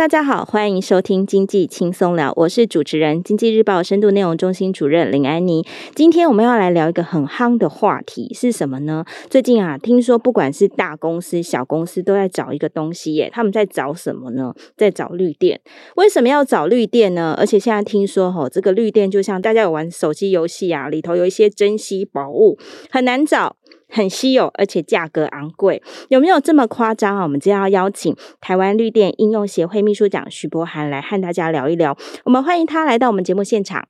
大家好，欢迎收听经济轻松聊，我是主持人经济日报深度内容中心主任林安妮。今天我们要来聊一个很夯的话题是什么呢？最近啊，听说不管是大公司、小公司都在找一个东西耶，他们在找什么呢？在找绿电。为什么要找绿电呢？而且现在听说吼，这个绿电就像大家有玩手机游戏啊，里头有一些珍稀宝物，很难找。很稀有，而且价格昂贵，有没有这么夸张啊？我们今天要邀请台湾绿电应用协会秘书长许博涵来和大家聊一聊。我们欢迎他来到我们节目现场。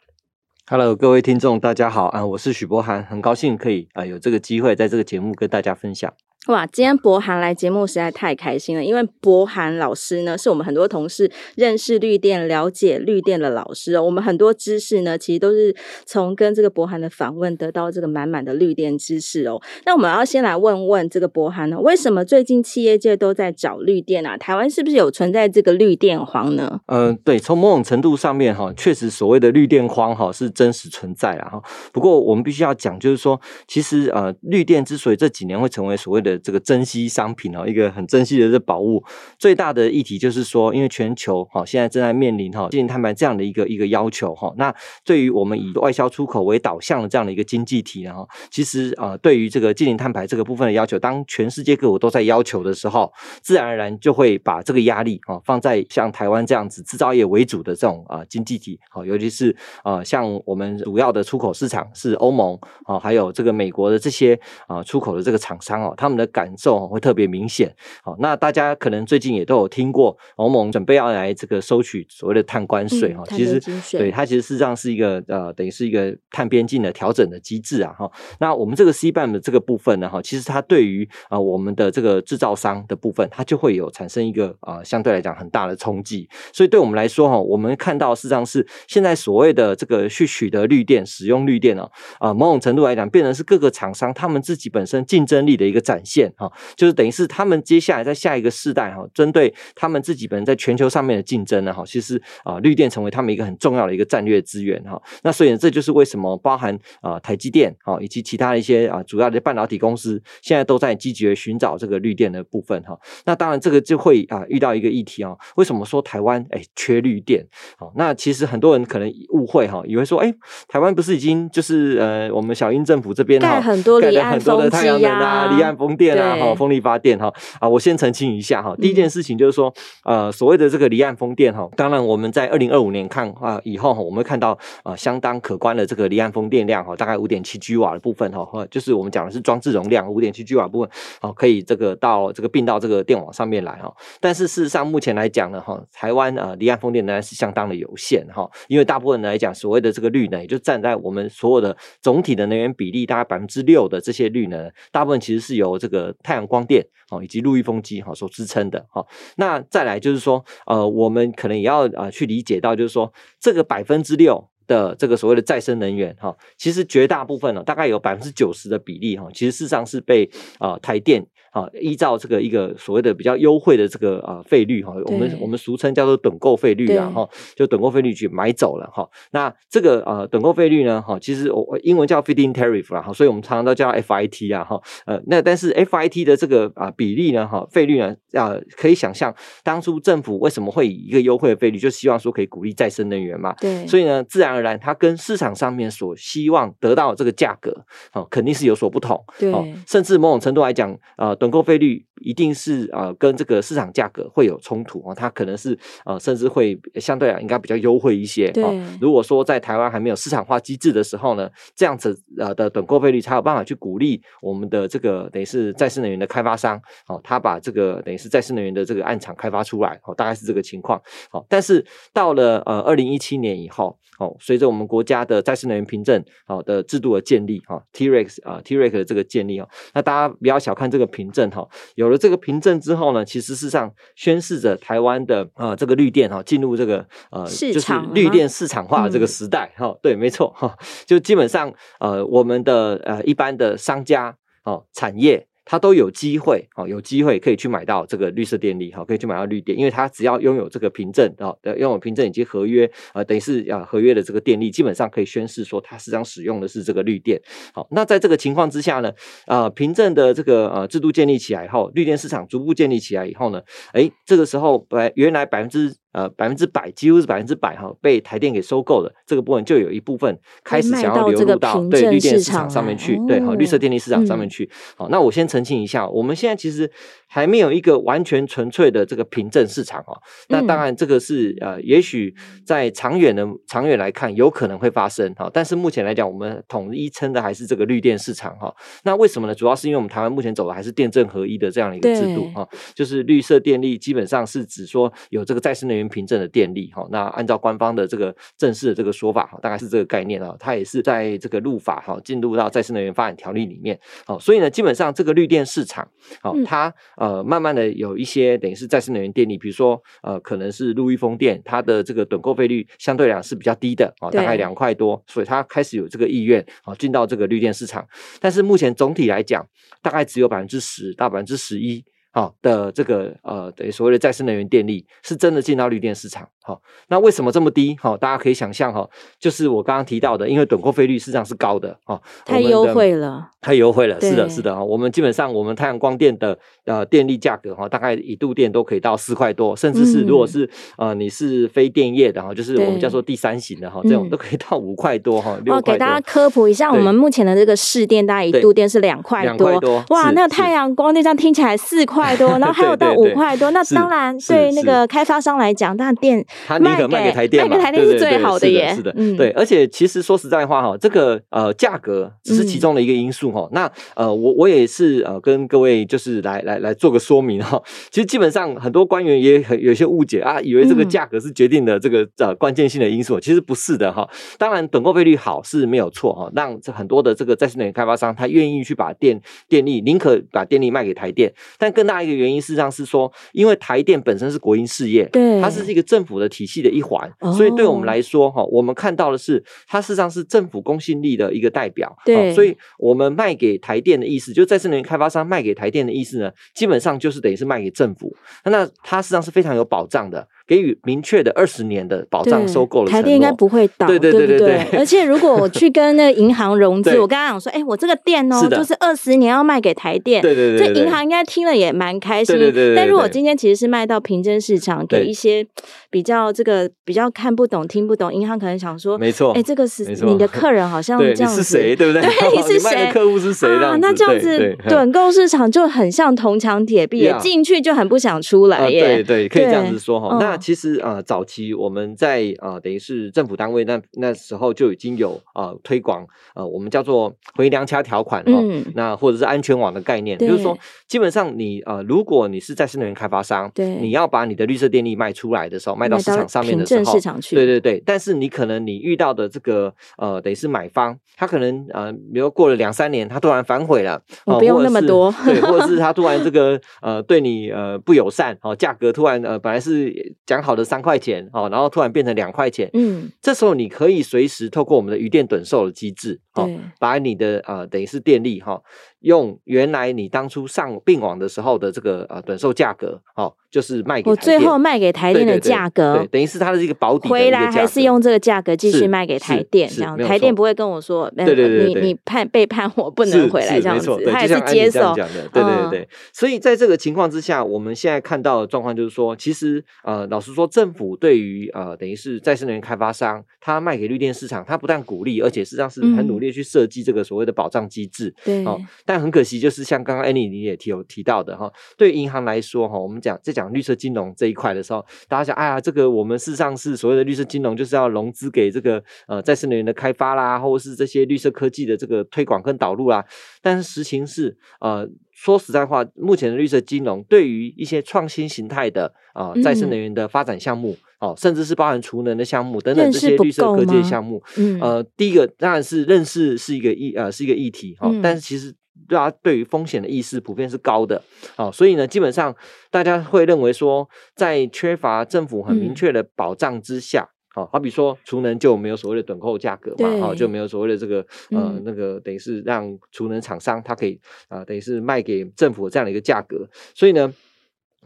Hello，各位听众，大家好啊！我是许博涵，很高兴可以啊有这个机会在这个节目跟大家分享。哇，今天博涵来节目实在太开心了，因为博涵老师呢，是我们很多同事认识绿电、了解绿电的老师哦。我们很多知识呢，其实都是从跟这个博涵的访问得到这个满满的绿电知识哦。那我们要先来问问这个博涵呢，为什么最近企业界都在找绿电啊？台湾是不是有存在这个绿电荒呢？嗯、对，从某种程度上面哈，确实所谓的绿电荒哈是真实存在啊哈。不过我们必须要讲，就是说，其实呃，绿电之所以这几年会成为所谓的这个珍稀商品哦，一个很珍稀的这宝物。最大的议题就是说，因为全球哈现在正在面临哈净零碳排这样的一个一个要求哈。那对于我们以外销出口为导向的这样的一个经济体呢哈，其实啊，对于这个净零碳排这个部分的要求，当全世界各国都在要求的时候，自然而然就会把这个压力啊放在像台湾这样子制造业为主的这种啊经济体啊，尤其是啊像我们主要的出口市场是欧盟啊，还有这个美国的这些啊出口的这个厂商哦，他们的感受会特别明显，好，那大家可能最近也都有听过欧盟准备要来这个收取所谓的碳关税哈，其实对它其实事实上是一个呃等于是一个碳边境的调整的机制啊哈。那我们这个 CBAM 的这个部分呢哈，其实它对于啊我们的这个制造商的部分，它就会有产生一个啊相对来讲很大的冲击。所以对我们来说哈，我们看到事实上是现在所谓的这个去取得绿电、使用绿电哦啊，某种程度来讲，变成是各个厂商他们自己本身竞争力的一个展现哈。就是等于是他们接下来在下一个世代哈，针对他们自己本人在全球上面的竞争呢哈，其实啊绿电成为他们一个很重要的一个战略资源哈。那所以呢，这就是为什么包含啊台积电啊以及其他的一些啊主要的半导体公司现在都在积极的寻找这个绿电的部分哈。那当然这个就会啊遇到一个议题啊，为什么说台湾哎缺绿电？好，那其实很多人可能误会哈，以为说哎台湾不是已经就是呃我们小英政府这边盖很多离岸风机啊，离岸风电啊，哈风力发电哈啊，我先澄清一下哈。第一件事情就是说，呃，所谓的这个离岸风电哈，当然我们在二零二五年看啊以后哈，我们会看到啊相当可观的这个离岸风电量哈，大概五点七 g 瓦的部分哈，就是我们讲的是装置容量五点七 g 瓦部分，好，可以这个到这个并到这个电网上面来哈。但是事实上目前来讲呢哈，台湾啊离岸风电呢是相当的有限哈，因为大部分来讲所谓的这个绿能，也就站在我们所有的总体的能源比例大概百分之六的这些绿能，大部分其实是由这个个太阳光电。哦，以及陆域风机哈所支撑的哈，那再来就是说，呃，我们可能也要啊去理解到，就是说这个百分之六的这个所谓的再生能源哈，其实绝大部分呢，大概有百分之九十的比例哈，其实事实上是被啊台电。啊，依照这个一个所谓的比较优惠的这个啊费率哈，我们我们俗称叫做趸购费率啊哈，就趸购费率去买走了哈。那这个啊趸购费率呢哈，其实我英文叫 feeding tariff 啦哈，所以我们常常都叫 FIT 啊哈。呃，那但是 FIT 的这个啊比例呢哈，费率呢啊可以想象，当初政府为什么会以一个优惠的费率，就希望说可以鼓励再生能源嘛。对。所以呢，自然而然它跟市场上面所希望得到的这个价格，哦，肯定是有所不同。对。甚至某种程度来讲，呃。等购费率一定是呃跟这个市场价格会有冲突哦，它可能是呃甚至会相对来应该比较优惠一些。对，如果说在台湾还没有市场化机制的时候呢，这样子呃的等购费率才有办法去鼓励我们的这个等于是再生能源的开发商，哦，他把这个等于是再生能源的这个案场开发出来，哦，大概是这个情况。哦，但是到了呃二零一七年以后，哦，随着我们国家的再生能源凭证好的制度的建立，哈，T-Rex 啊 T-Rex 的这个建立哦，那大家不要小看这个凭证哈。有了这个凭证之后呢，其实事实上宣示着台湾的啊、呃、这个绿电哈进入这个呃就是绿电市场化的这个时代哈、嗯。对，没错哈，就基本上呃我们的呃一般的商家哦产业它都有机会，哦，有机会可以去买到这个绿色电力，哈，可以去买到绿电，因为它只要拥有这个凭证，啊，拥有凭证以及合约，啊，等于是啊，合约的这个电力，基本上可以宣示说它实际上使用的是这个绿电。好，那在这个情况之下呢，啊，凭证的这个呃制度建立起来以后，绿电市场逐步建立起来以后呢，诶，这个时候本原来百分之呃百分之百，几乎是百分之百哈，被台电给收购了，这个部分就有一部分开始想要流入到对绿电市场上面去，对，哈，绿色电力市场上面去。好，那我先澄清一下，我们现在其实还没有一个完全纯粹的这个凭证市场哦。那当然，这个是呃，也许在长远的长远来看，有可能会发生哈。但是目前来讲，我们统一称的还是这个绿电市场哈。那为什么呢？主要是因为我们台湾目前走的还是电证合一的这样的一个制度哈，就是绿色电力基本上是指说有这个再生能源凭证的电力哈。那按照官方的这个正式的这个说法哈，大概是这个概念啊。它也是在这个入法哈，进入到再生能源发展条例里面。好，所以呢，基本上这个绿电市场，好，它呃慢慢的有一些等于是再生能源电力，比如说呃可能是陆域风电，它的这个趸购费率相对来讲是比较低的啊，大概两块多，所以它开始有这个意愿啊进到这个绿电市场，但是目前总体来讲，大概只有百分之十到百分之十一。好的，这个呃，等于所谓的再生能源电力是真的进到绿电市场。好，那为什么这么低？好，大家可以想象哈，就是我刚刚提到的，因为趸购费率实际上是高的啊，太优惠了，太优惠了。是的，是的啊，我们基本上我们太阳光电的呃电力价格哈，大概一度电都可以到四块多，甚至是如果是呃你是非电业的哈，就是我们叫做第三型的哈，这种都可以到五块多哈。哦，给大家科普一下，我们目前的这个市电大概一度电是两块多，哇，那太阳光电这样听起来四块。块多，然后还有到五块多，那当然对那个开发商来讲，那电他宁可卖给台电，卖给台电是最好的耶。是的，对，而且其实说实在话哈，这个呃价格只是其中的一个因素哈。那呃我我也是呃跟各位就是来来来做个说明哈。其实基本上很多官员也很有些误解啊，以为这个价格是决定的这个呃关键性的因素，其实不是的哈。当然等购费率好是没有错哈，让这很多的这个再生能源开发商他愿意去把电电力宁可把电力卖给台电，但更大一个原因，事实上是说，因为台电本身是国营事业，对，它是一个政府的体系的一环，哦、所以对我们来说，哈，我们看到的是，它事实上是政府公信力的一个代表，对，所以我们卖给台电的意思，就再生能源开发商卖给台电的意思呢，基本上就是等于是卖给政府，那它实际上是非常有保障的。给予明确的二十年的保障，收购了台电应该不会倒，对对对对对。而且如果我去跟那个银行融资，我刚刚讲说，哎，我这个店哦，就是二十年要卖给台电，对对对。这银行应该听了也蛮开心。对对对。但如果今天其实是卖到平真市场，给一些比较这个比较看不懂、听不懂，银行可能想说，没错，哎，这个是你的客人，好像 这样子，谁对不对？对，你是谁？客户是谁？啊，那这样子短购市场就很像铜墙铁壁，进去就很不想出来耶。对对，可以这样子说哈。那其实啊，早。早期我们在啊、呃，等于是政府单位那那时候就已经有啊、呃、推广呃，我们叫做回娘家条款哦，嗯、那或者是安全网的概念，对就是说基本上你呃，如果你是再生能源开发商，对，你要把你的绿色电力卖出来的时候，卖到市场上面的时候，市场去，对对对，但是你可能你遇到的这个呃，等于是买方，他可能呃，比如过了两三年，他突然反悔了，我不用那么多，对，或者是 他突然这个呃对你呃不友善哦，价格突然呃本来是讲好的三块钱。哦，然后突然变成两块钱，嗯，这时候你可以随时透过我们的余电趸售的机制，哦，对把你的呃等于是电力哈。哦用原来你当初上并网的时候的这个呃趸售价格，哦，就是卖给，我最后卖给台电的价格，对，等于是它的一个保底回来还是用这个价格继续卖给台电，这样台电不会跟我说，对对对，你你判背叛我不能回来这样子，他还是接受，对对对对。所以在这个情况之下，我们现在看到的状况就是说，其实呃，老实说，政府对于呃等于是再生能源开发商，他卖给绿电市场，他不但鼓励，而且实际上是很努力去设计这个所谓的保障机制，对，哦。但很可惜，就是像刚刚 Annie 你也提有提到的哈，对银行来说哈，我们讲在讲绿色金融这一块的时候，大家想，哎呀，这个我们事实上是所谓的绿色金融，就是要融资给这个呃再生能源的开发啦，或者是这些绿色科技的这个推广跟导入啦。但是实情是，呃，说实在话，目前的绿色金融对于一些创新形态的啊、呃、再生能源的发展项目，哦、呃，甚至是包含储能的项目等等这些绿色科技的项目，嗯，呃，第一个当然是认识是一个议呃是一个议题哈，但是其实。大家，对于风险的意识普遍是高的，好，所以呢，基本上大家会认为说，在缺乏政府很明确的保障之下，好，好比说储能就没有所谓的趸购价格嘛，好，就没有所谓的这个呃那个等于是让储能厂商它可以啊等于是卖给政府这样的一个价格，所以呢。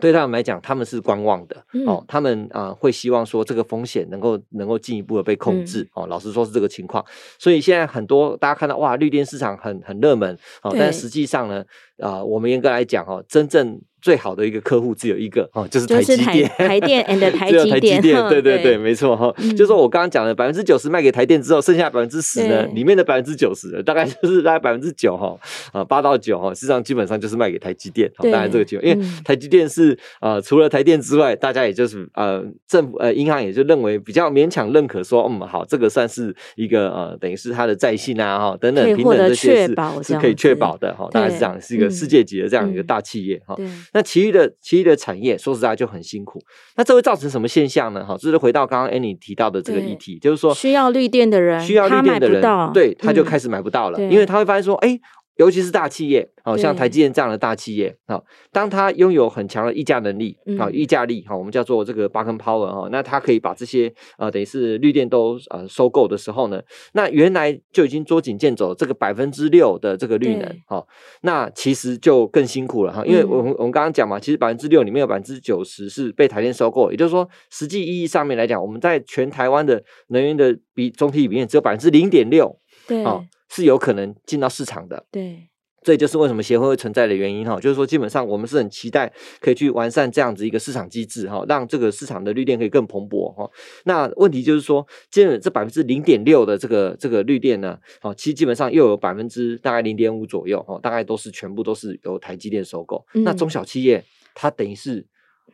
对他们来讲，他们是观望的、嗯、哦，他们啊、呃、会希望说这个风险能够能够进一步的被控制、嗯、哦。老实说是这个情况，所以现在很多大家看到哇，绿电市场很很热门哦，但实际上呢，啊、呃，我们严格来讲哦，真正。最好的一个客户只有一个哦，就是 台积电，台电 and 台积电，对对对，没错哈。就是说我刚刚讲的百分之九十卖给台电之后，剩下百分之十呢，里面的百分之九十大概就是大概百分之九哈啊八到九哈，实际上基本上就是卖给台积电。当然这个情况，因为台积电是呃除了台电之外，大家也就是呃政府呃银行也就认为比较勉强认可说，嗯好，这个算是一个呃等于是它的在信啊哈等等平等这些是是可以确保的哈，大概是这样，是一个世界级的这样一个大企业哈。那其余的其余的产业，说实在就很辛苦。那这会造成什么现象呢？哈，就是回到刚刚 Annie 提到的这个议题，就是说需要绿电的人，需要绿电的人，对，他就开始买不到了，因为他会发现说，哎。尤其是大企业，好像台积电这样的大企业，好，当它拥有很强的议价能力，好，议价力，好，我们叫做这个 bargaining power 哈，那它可以把这些呃，等于是绿电都呃收购的时候呢，那原来就已经捉襟见肘这个百分之六的这个绿能，好，那其实就更辛苦了哈，因为我们我们刚刚讲嘛，其实百分之六里面有百分之九十是被台电收购，也就是说，实际意义上面来讲，我们在全台湾的能源的比总体里面只有百分之零点六，对，啊。是有可能进到市场的，对，这就是为什么协会会存在的原因哈。就是说，基本上我们是很期待可以去完善这样子一个市场机制哈，让这个市场的绿电可以更蓬勃哈。那问题就是说，基本这百分之零点六的这个这个绿电呢，哦，其实基本上又有百分之大概零点五左右哈，大概都是全部都是由台积电收购。嗯、那中小企业它等于是。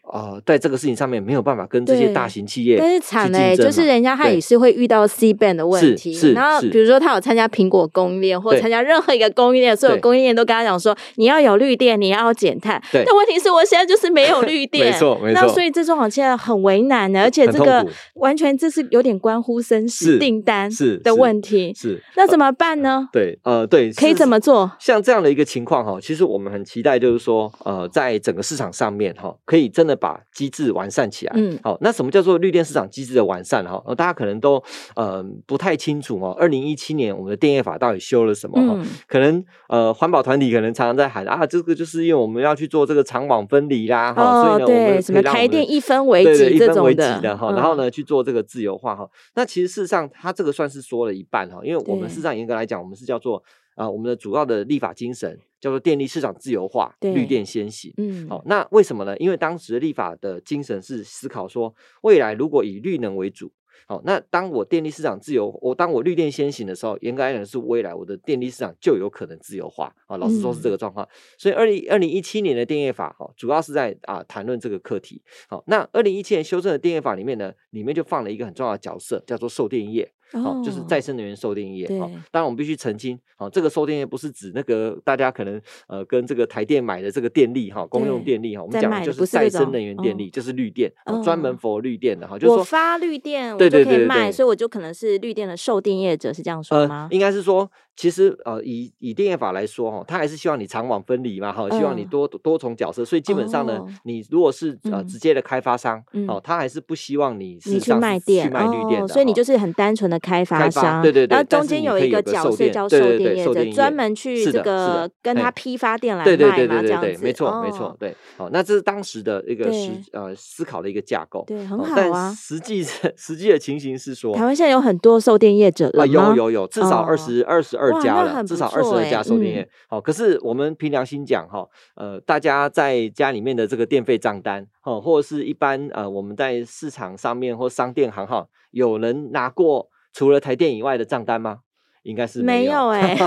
啊、呃，在这个事情上面没有办法跟这些大型企业，但是惨嘞，就是人家他也是会遇到 C band 的问题。是，是然后比如说他有参加苹果供应链，或者参加任何一个供应链，所有供应链都跟他讲说，你要有绿电，你要减碳。对。但问题是我现在就是没有绿电，没错没错。那所以这种好像很为难的，而且这个完全这是有点关乎生死订单是的问题。是。那怎么办呢？呃对，呃，对，可以怎么做？像这样的一个情况哈，其实我们很期待，就是说，呃，在整个市场上面哈，可以真的把机制完善起来。嗯，好，那什么叫做绿电市场机制的完善哈？大家可能都呃不太清楚哦。二零一七年我们的电业法到底修了什么？哈、嗯，可能呃环保团体可能常常在喊啊，这个就是因为我们要去做这个长网分离啦，哈、哦，所以呢，我们什么台电一分为几这种的哈，然后呢去做这个自由化哈。那其实事实上，它这个算是说了一半哈，因为我们事实上严格来讲，我们是叫做。啊，我们的主要的立法精神叫做电力市场自由化，绿电先行。嗯，好，那为什么呢？因为当时的立法的精神是思考说，未来如果以绿能为主，好，那当我电力市场自由，我当我绿电先行的时候，严格来讲是未来我的电力市场就有可能自由化。啊，老实说是这个状况。所以二零二零一七年的电业法，哈，主要是在啊谈论这个课题。好，那二零一七年修正的电业法里面呢，里面就放了一个很重要的角色，叫做售电业。好、哦，就是再生能源售电业。好，当然我们必须澄清，好，这个售电业不是指那个大家可能呃跟这个台电买的这个电力哈，公用电力哈，我们讲的就是再生能源电力，就是绿电，专门 for 绿电的哈。就是说我发绿电，我就可以卖，所以我就可能是绿电的售电业者，是这样说吗？呃、应该是说。其实呃，以以电业法来说哈，他还是希望你长网分离嘛哈，希望你多多重角色，所以基本上呢，哦、你如果是呃直接的开发商哦，他、嗯、还是不希望你是去卖店、去卖绿电的、哦，所以你就是很单纯的开发商，对对对，然后中间有一个角色叫售电业者，专门去这个跟他批发店来卖嘛，对对对对对对，没错没错，对，好，那这是当时的一个思呃思考的一个架构，对，很好啊。但实际实际的情形是说，台湾现在有很多售电业者了吗？有有有，至少二十二十二家了，至少。二十二家收电业，好、嗯，可是我们凭良心讲哈，呃，大家在家里面的这个电费账单，哈，或者是一般呃，我们在市场上面或商店行哈，有人拿过除了台电以外的账单吗？应该是没有哎、欸，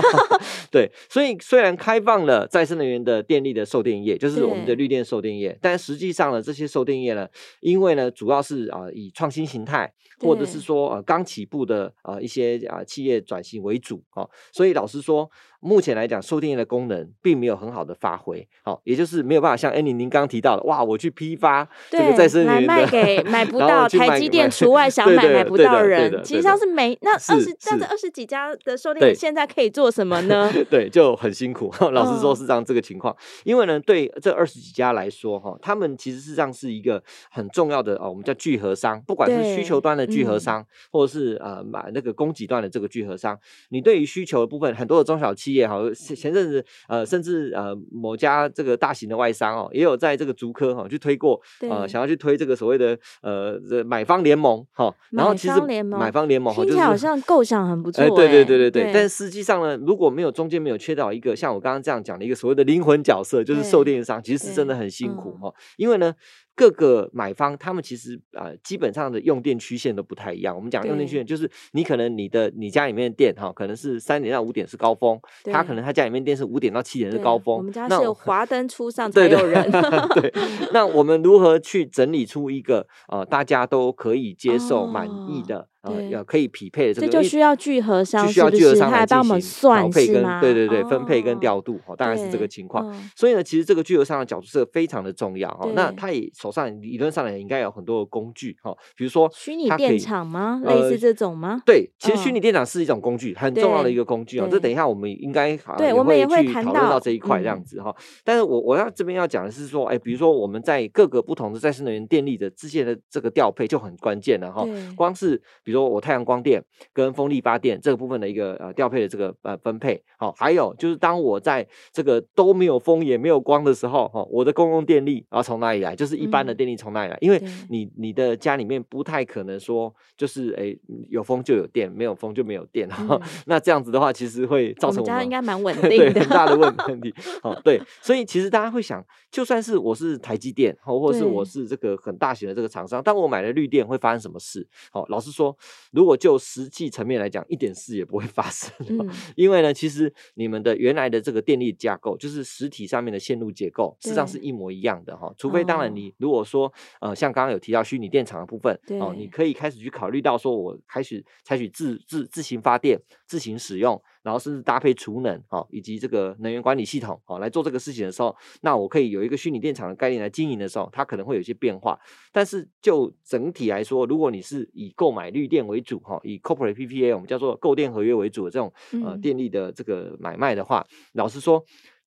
对，所以虽然开放了再生能源的电力的售电业，就是我们的绿电售电业，但实际上呢，这些售电业呢，因为呢，主要是啊、呃、以创新形态，或者是说呃刚起步的呃一些啊、呃、企业转型为主啊、哦，所以老实说。目前来讲，售电业的功能并没有很好的发挥，好，也就是没有办法像 Annie 您刚刚提到的，哇，我去批发这个再生能源来卖给买不到台积电除外想买买不到人，其实上是没那二十，但是二十几家的售电现在可以做什么呢？对，就很辛苦。老实说，是这样这个情况。嗯、因为呢，对这二十几家来说，哈，他们其实是这样是一个很重要的哦，我们叫聚合商，不管是需求端的聚合商，嗯、或者是呃买那个供给端的这个聚合商。你对于需求的部分，很多的中小企业哈，前阵子呃，甚至呃某家这个大型的外商哦，也有在这个竹科哈去推过，呃，想要去推这个所谓的呃这买方联盟哈，然后其实买方联盟哈，就是好像构想很不错、欸，哎，对对对对对，对但实际上呢，如果没有中间没有缺到一个像我刚刚这样讲的一个所谓的灵魂角色，就是售电商，其实是真的很辛苦哈，因为呢。各个买方，他们其实呃基本上的用电曲线都不太一样。我们讲用电曲线，就是你可能你的你家里面的电哈，可能是三点到五点是高峰，他可能他家里面电是五点到七点是高峰。我们家是有华灯初上才有人。对，那我们如何去整理出一个呃大家都可以接受满意的？哦呃，要可以匹配的这个，这就需要聚合商，需要聚合商来帮我们算配跟对对对分配跟调度，哦，大概是这个情况。所以呢，其实这个聚合商的角度是非常的重要哦。那他也手上理论上来应该有很多的工具哈，比如说虚拟电厂吗？类似这种吗？对，其实虚拟电厂是一种工具，很重要的一个工具哦。这等一下我们应该对，我们也会讨论到这一块这样子哈。但是我我要这边要讲的是说，哎，比如说我们在各个不同的再生能源电力的之间的这个调配就很关键了哈。光是比如说我太阳光电。跟风力发电这个部分的一个呃调配的这个呃分配，好，还有就是当我在这个都没有风也没有光的时候，哈，我的公共电力然后从哪里来？就是一般的电力从哪里来？因为你你的家里面不太可能说就是哎有风就有电，没有风就没有电哈。那这样子的话，其实会造成我们家应该蛮稳 定的，对，很大的问问题。好，对，所以其实大家会想，就算是我是台积电，或或是我是这个很大型的这个厂商，当我买了绿电会发生什么事？好，老实说，如果就实际层面来讲，一点事也不会发生，嗯、因为呢，其实你们的原来的这个电力架构，就是实体上面的线路结构，事实际上是一模一样的哈。除非当然你如果说呃，像刚刚有提到虚拟电厂的部分，哦，你可以开始去考虑到说，我开始采取自自自行发电、自行使用。然后甚至搭配储能，哈，以及这个能源管理系统，哈，来做这个事情的时候，那我可以有一个虚拟电厂的概念来经营的时候，它可能会有一些变化。但是就整体来说，如果你是以购买绿电为主，哈，以 corporate PPA 我们叫做购电合约为主的这种呃电力的这个买卖的话，嗯、老实说。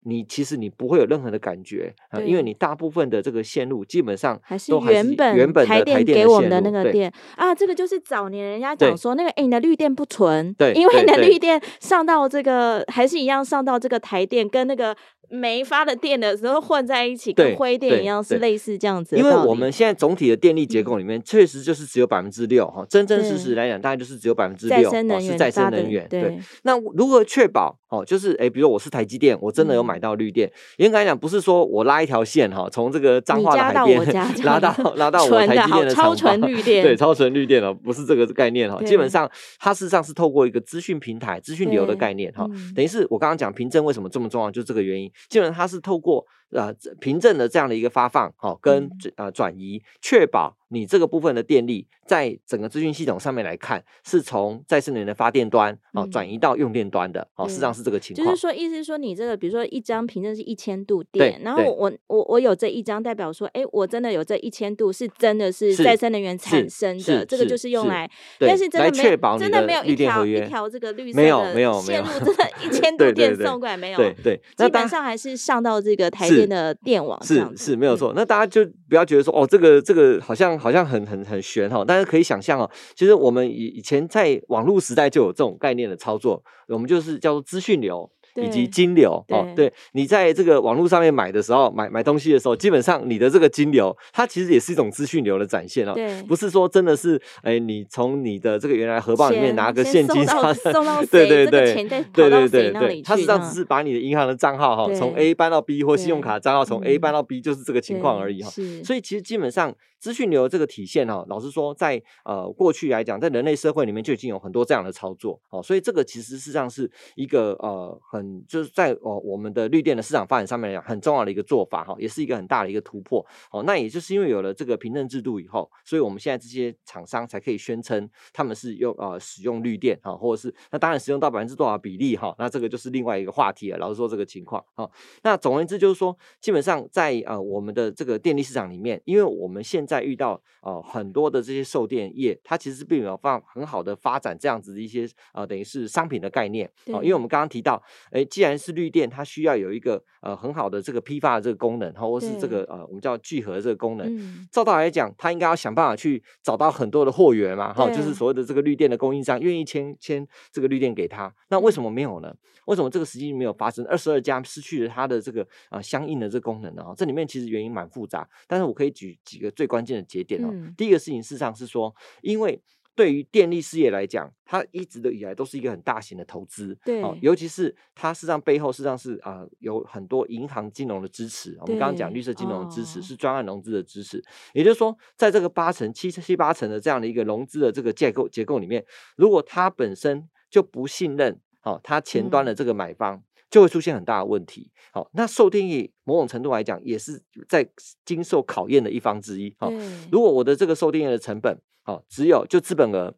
你其实你不会有任何的感觉啊，因为你大部分的这个线路基本上还是原本原本台电给我们的那个电啊，这个就是早年人家讲说那个哎，你的绿电不纯，对，因为你的绿电上到这个还是一样上到这个台电跟那个。没发的电的时候混在一起，跟灰电一样，是类似这样子。因为我们现在总体的电力结构里面，确实就是只有百分之六哈，真真实实来讲，大概就是只有百分之六是再生能源。对，那如何确保哦？就是哎，比如我是台积电，我真的有买到绿电。严格来讲，不是说我拉一条线哈，从这个彰化的海边拉到拉到我台积电的超纯绿电，对，超纯绿电哦，不是这个概念哈。基本上它事实上是透过一个资讯平台、资讯流的概念哈。等于是我刚刚讲凭证为什么这么重要，就是这个原因。基本上它是透过呃凭证的这样的一个发放，好、哦、跟呃转移，确保。你这个部分的电力，在整个资讯系统上面来看，是从再生能源的发电端哦转移到用电端的哦，实际上是这个情况。就是说，意思是说，你这个比如说一张凭证是一千度电，然后我我我有这一张，代表说，哎，我真的有这一千度是真的是再生能源产生的，这个就是用来，但是真的没有真的没有一条一条这个绿色的线路，真的一 千度电送过来没有？对对，基本上还是上到这个台电的电网上，是是没有错。那大家就不要觉得说，哦，这个这个好像。好像很很很玄哈，但是可以想象哦，其实我们以以前在网络时代就有这种概念的操作，我们就是叫做资讯流。以及金流哦，对，你在这个网络上面买的时候，买买东西的时候，基本上你的这个金流，它其实也是一种资讯流的展现哦。对，不是说真的是，哎，你从你的这个原来荷包里面拿个现金，对对对，钱再跑到谁那里去？它实际上只是把你的银行的账号哈，从 A 搬到 B 或信用卡账号从 A 搬到 B，就是这个情况而已哈。所以其实基本上资讯流这个体现哈，老实说，在呃过去来讲，在人类社会里面就已经有很多这样的操作哦。所以这个其实事实上是一个呃很。就是在哦，我们的绿电的市场发展上面来讲，很重要的一个做法哈，也是一个很大的一个突破哦。那也就是因为有了这个凭证制度以后，所以我们现在这些厂商才可以宣称他们是用呃使用绿电哈，或者是那当然使用到百分之多少比例哈，那这个就是另外一个话题了。老实说这个情况哈，那总而言之就是说，基本上在呃我们的这个电力市场里面，因为我们现在遇到哦、呃、很多的这些售电业，它其实并没有放很好的发展这样子的一些呃等于是商品的概念哦、呃，因为我们刚刚提到，哎，既然是绿电，它需要有一个呃很好的这个批发的这个功能，或是这个呃我们叫聚合这个功能，嗯、照道来讲，它应该要想办法去找到很多的货源嘛，哈、哦，就是所谓的这个绿电的供应商愿意签签这个绿电给他，那为什么没有呢？为什么这个实际没有发生？二十二家失去了它的这个啊、呃、相应的这个功能呢？这里面其实原因蛮复杂，但是我可以举几个最关键的节点哦。嗯、第一个事情事实上是说，因为对于电力事业来讲，它一直的以来都是一个很大型的投资，对、哦，尤其是它事实上背后事实上是啊、呃、有很多银行金融的支持。我们刚刚讲绿色金融的支持、哦、是专案融资的支持，也就是说，在这个八成七七八成的这样的一个融资的这个结构结构里面，如果它本身就不信任。哦，它前端的这个买方就会出现很大的问题。好、嗯，那受定义某种程度来讲也是在经受考验的一方之一。好，如果我的这个受定义的成本，好，只有就资本额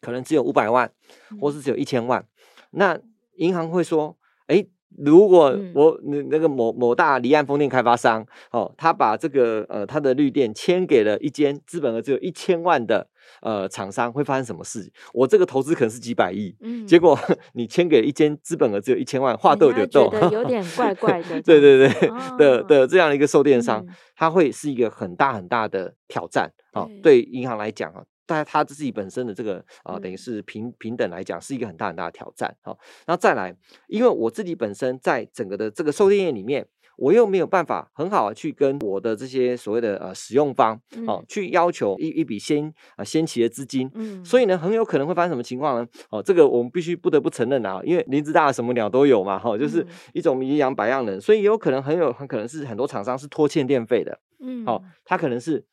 可能只有五百万，或是只有一千万，嗯、那银行会说，哎。如果我那那个某某大离岸风电开发商，哦，他把这个呃他的绿电签给了一间资本额只有一千万的呃厂商，会发生什么事？我这个投资可能是几百亿，嗯，结果你签给一间资本额只有一千万，话斗就斗，有点怪 怪的，对对对，哦、的的这样的一个售电商，它、嗯、会是一个很大很大的挑战啊，哦、对银行来讲啊。在他自己本身的这个啊、呃，等于是平平等来讲，是一个很大很大的挑战。好，然后再来，因为我自己本身在整个的这个售电业里面，我又没有办法很好的去跟我的这些所谓的呃使用方，哦，去要求一一笔先啊、呃、先期的资金。嗯，所以呢，很有可能会发生什么情况呢？哦，这个我们必须不得不承认啊，因为林子大了什么鸟都有嘛，哈、哦，就是一种米养百样人，所以也有可能很有很可能是很多厂商是拖欠电费的。嗯，好、哦，他可能是。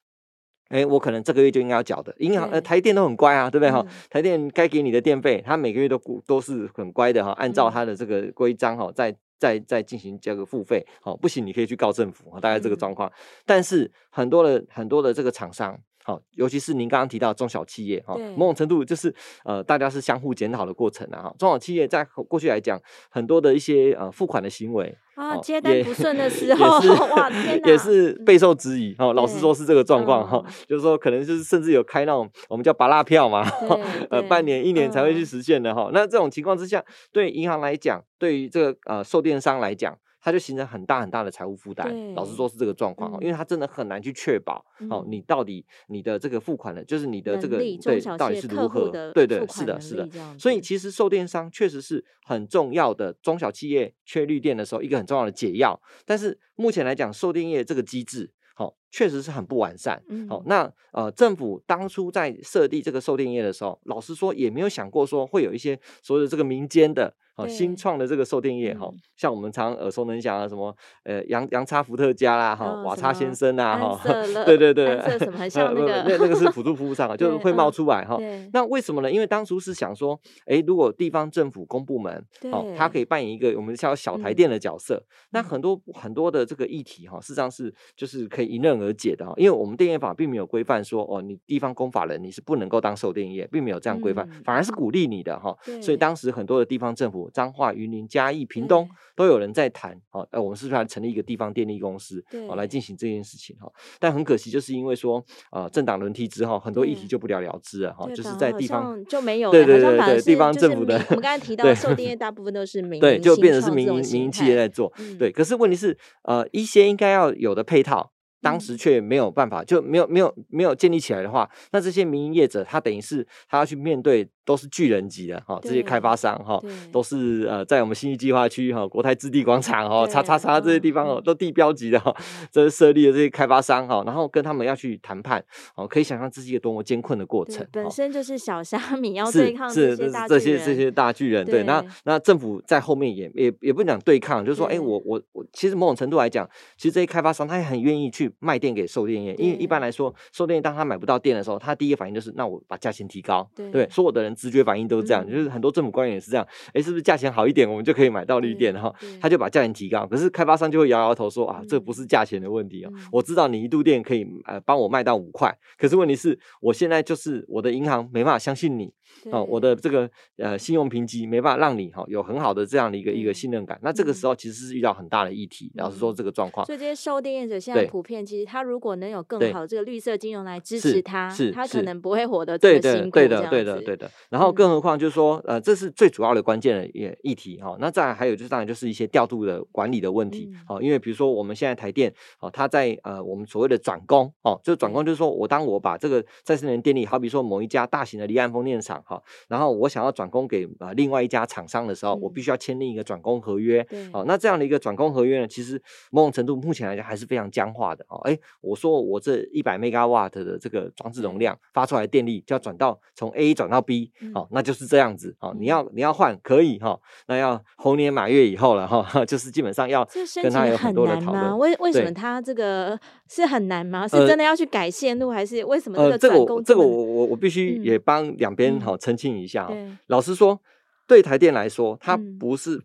哎，我可能这个月就应该要缴的，银行呃台电都很乖啊，对不对哈？嗯、台电该给你的电费，他每个月都都是很乖的哈，按照他的这个规章哈，再再再进行这个付费，好，不行你可以去告政府，大概这个状况。嗯、但是很多的很多的这个厂商。好，尤其是您刚刚提到中小企业，哈，某种程度就是呃，大家是相互检讨的过程啊。哈，中小企业在过去来讲，很多的一些呃付款的行为啊，接单不顺的时候，也是 哇天哪，也是备受质疑。哈，老实说是这个状况哈，就是说可能就是甚至有开那种我们叫拔蜡票嘛，呃，半年一年才会去实现的哈。嗯、那这种情况之下，对银行来讲，对于这个呃售电商来讲。它就形成很大很大的财务负担，老实说是这个状况哦，嗯、因为它真的很难去确保哦，你到底你的这个付款的，就是你的这个对到底是如何？对对，是的，是的。所以其实售电商确实是很重要的，中小企业缺绿电的时候一个很重要的解药。但是目前来讲，售电业这个机制，好，确实是很不完善。好，那呃，政府当初在设立这个售电业的时候，老实说也没有想过说会有一些所谓的这个民间的。好，新创的这个售电业哈，像我们常耳熟能详的什么呃杨杨叉伏特加啦哈，瓦叉先生啊哈，对对对，什么像那个那那个是辅助服务商啊，就是会冒出来哈。那为什么呢？因为当初是想说，哎，如果地方政府公部门哦，它可以扮演一个我们叫小台电的角色，那很多很多的这个议题哈，事实上是就是可以迎刃而解的哈。因为我们电业法并没有规范说哦，你地方公法人你是不能够当售电业，并没有这样规范，反而是鼓励你的哈。所以当时很多的地方政府。彰化、云林、嘉义、屏东都有人在谈，好，呃，我们是不是要成立一个地方电力公司，好来进行这件事情哈？但很可惜，就是因为说，呃，政党轮替之后，很多议题就不了了之了哈，就是在地方就没有，对对对对，地方政府的，我们刚才提 到售电业大部分都是民营，对，就变成是民营民营企业在做，对。可是问题是，呃，一些应该要有的配套。当时却没有办法，就没有没有没有建立起来的话，那这些民营业者他等于是他要去面对都是巨人级的哈，这些开发商哈，都是呃在我们信义计划区哈、国泰置地广场哈、叉叉叉这些地方哦，都地标级的哈，这是设立的这些开发商哈，然后跟他们要去谈判哦，可以想象这是一个多么艰困的过程。本身就是小虾米要对抗这些大这些这些大巨人，对，那那政府在后面也也也不讲对抗，就是说，哎，我我我，其实某种程度来讲，其实这些开发商他也很愿意去。卖电给售电业，因为一般来说，售电业当他买不到电的时候，他第一个反应就是，那我把价钱提高。对，所有的人直觉反应都是这样，就是很多政府官员也是这样。哎，是不是价钱好一点，我们就可以买到绿电？哈，他就把价钱提高。可是开发商就会摇摇头说，啊，这不是价钱的问题哦，我知道你一度电可以呃帮我卖到五块，可是问题是，我现在就是我的银行没办法相信你，哦，我的这个呃信用评级没办法让你哈有很好的这样的一个一个信任感。那这个时候其实是遇到很大的议题，老实说这个状况。所以这些售电业者现在普遍其实他如果能有更好的这个绿色金融来支持他，是他可能不会活得这么辛苦。对的，对的，对的。然后更何况就是说，呃，这是最主要的关键的议议题哈。那再还有就是当然就是一些调度的管理的问题。好，因为比如说我们现在台电哦，它在呃我们所谓的转工哦，就转工就是说我当我把这个再生能源电力，好比说某一家大型的离岸风电场哈，然后我想要转供给呃另外一家厂商的时候，我必须要签订一个转供合约。好，那这样的一个转供合约呢，其实某种程度目前来讲还是非常僵化的哦。哎，我说我这一百 megawatt 的这个装置容量发出来的电力就要转到从 A 转到 B，好，那就是这样子。好，你要你要换可以哈，那要猴年马月以后了哈，就是基本上要跟他有很多的讨论。为为什么他这个是很难吗？是真的要去改线路，还是为什么这个这个我这个我我我必须也帮两边好澄清一下。老实说，对台电来说，他不是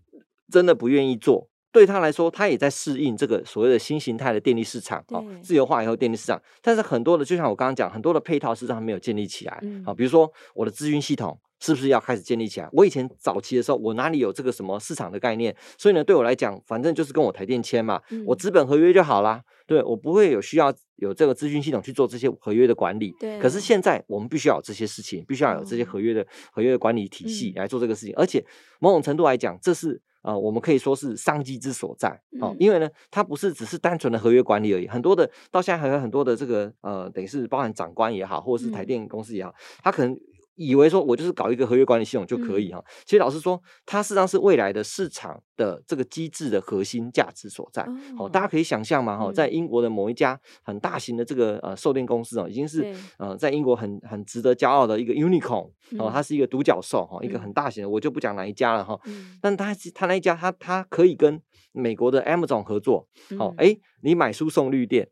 真的不愿意做。对他来说，他也在适应这个所谓的新形态的电力市场，哦，自由化以后电力市场。但是很多的，就像我刚刚讲，很多的配套市场还没有建立起来。好，比如说我的资讯系统是不是要开始建立起来？我以前早期的时候，我哪里有这个什么市场的概念？所以呢，对我来讲，反正就是跟我台电签嘛，我资本合约就好啦。对，我不会有需要有这个资讯系统去做这些合约的管理。对。可是现在我们必须要有这些事情，必须要有这些合约的合约的管理体系来做这个事情。而且某种程度来讲，这是。啊、呃，我们可以说是商机之所在哦、呃，因为呢，它不是只是单纯的合约管理而已，很多的到现在还有很多的这个呃，等于是包含长官也好，或者是台电公司也好，他可能。以为说我就是搞一个合约管理系统就可以哈，嗯、其实老实说，它实际上是未来的市场的这个机制的核心价值所在。好、哦，大家可以想象嘛哈，在英国的某一家很大型的这个呃售电公司哦，已经是呃在英国很很值得骄傲的一个 unicorn 哦，它是一个独角兽哈，一个很大型的，我就不讲哪一家了哈。嗯、但它它那一家，它它可以跟美国的 Amazon 合作。好，哎，你买书送绿电。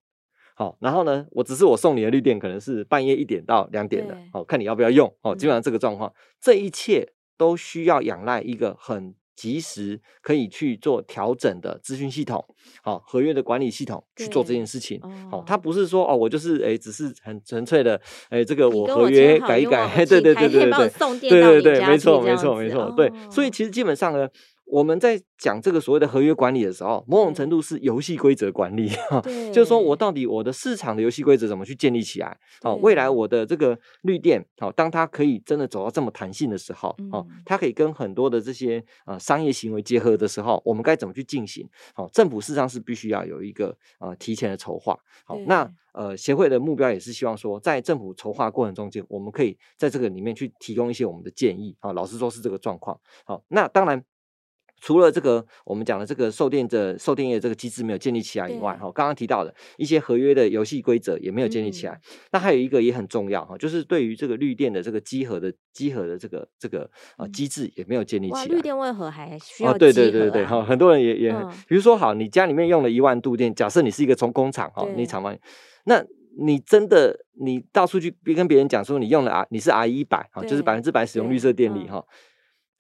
好，然后呢，我只是我送你的绿电可能是半夜一点到两点的，好看你要不要用。哦，基本上这个状况，嗯、这一切都需要仰赖一个很及时可以去做调整的资讯系统，好，合约的管理系统去做这件事情。好、哦，它不是说哦，我就是诶，只是很纯粹的诶，这个我合约改一改，对对对对对对，对对对，没错没错没错，对，所以其实基本上呢。我们在讲这个所谓的合约管理的时候，某种程度是游戏规则管理，哈 就是说我到底我的市场的游戏规则怎么去建立起来？对未来我的这个绿电，好，当它可以真的走到这么弹性的时候，哦，它可以跟很多的这些呃商业行为结合的时候，我们该怎么去进行？好，政府事实上是必须要有一个呃提前的筹划。好，对那呃协会的目标也是希望说，在政府筹划过程中间，我们可以在这个里面去提供一些我们的建议。啊，老实说是这个状况。好，那当然。除了这个，我们讲的这个售电的售电业这个机制没有建立起来以外，哈对，刚刚提到的一些合约的游戏规则也没有建立起来。嗯、那还有一个也很重要哈，就是对于这个绿电的这个集合的集合的这个这个啊机制也没有建立起来。绿电为何还需要？对对对对哈，很多人也也，嗯、比如说好，你家里面用了一万度电，假设你是一个从工厂哈，你厂房，那你真的你到处去别跟别人讲说你用了啊，你是 RE 一百哈，就是百分之百使用绿色电力哈。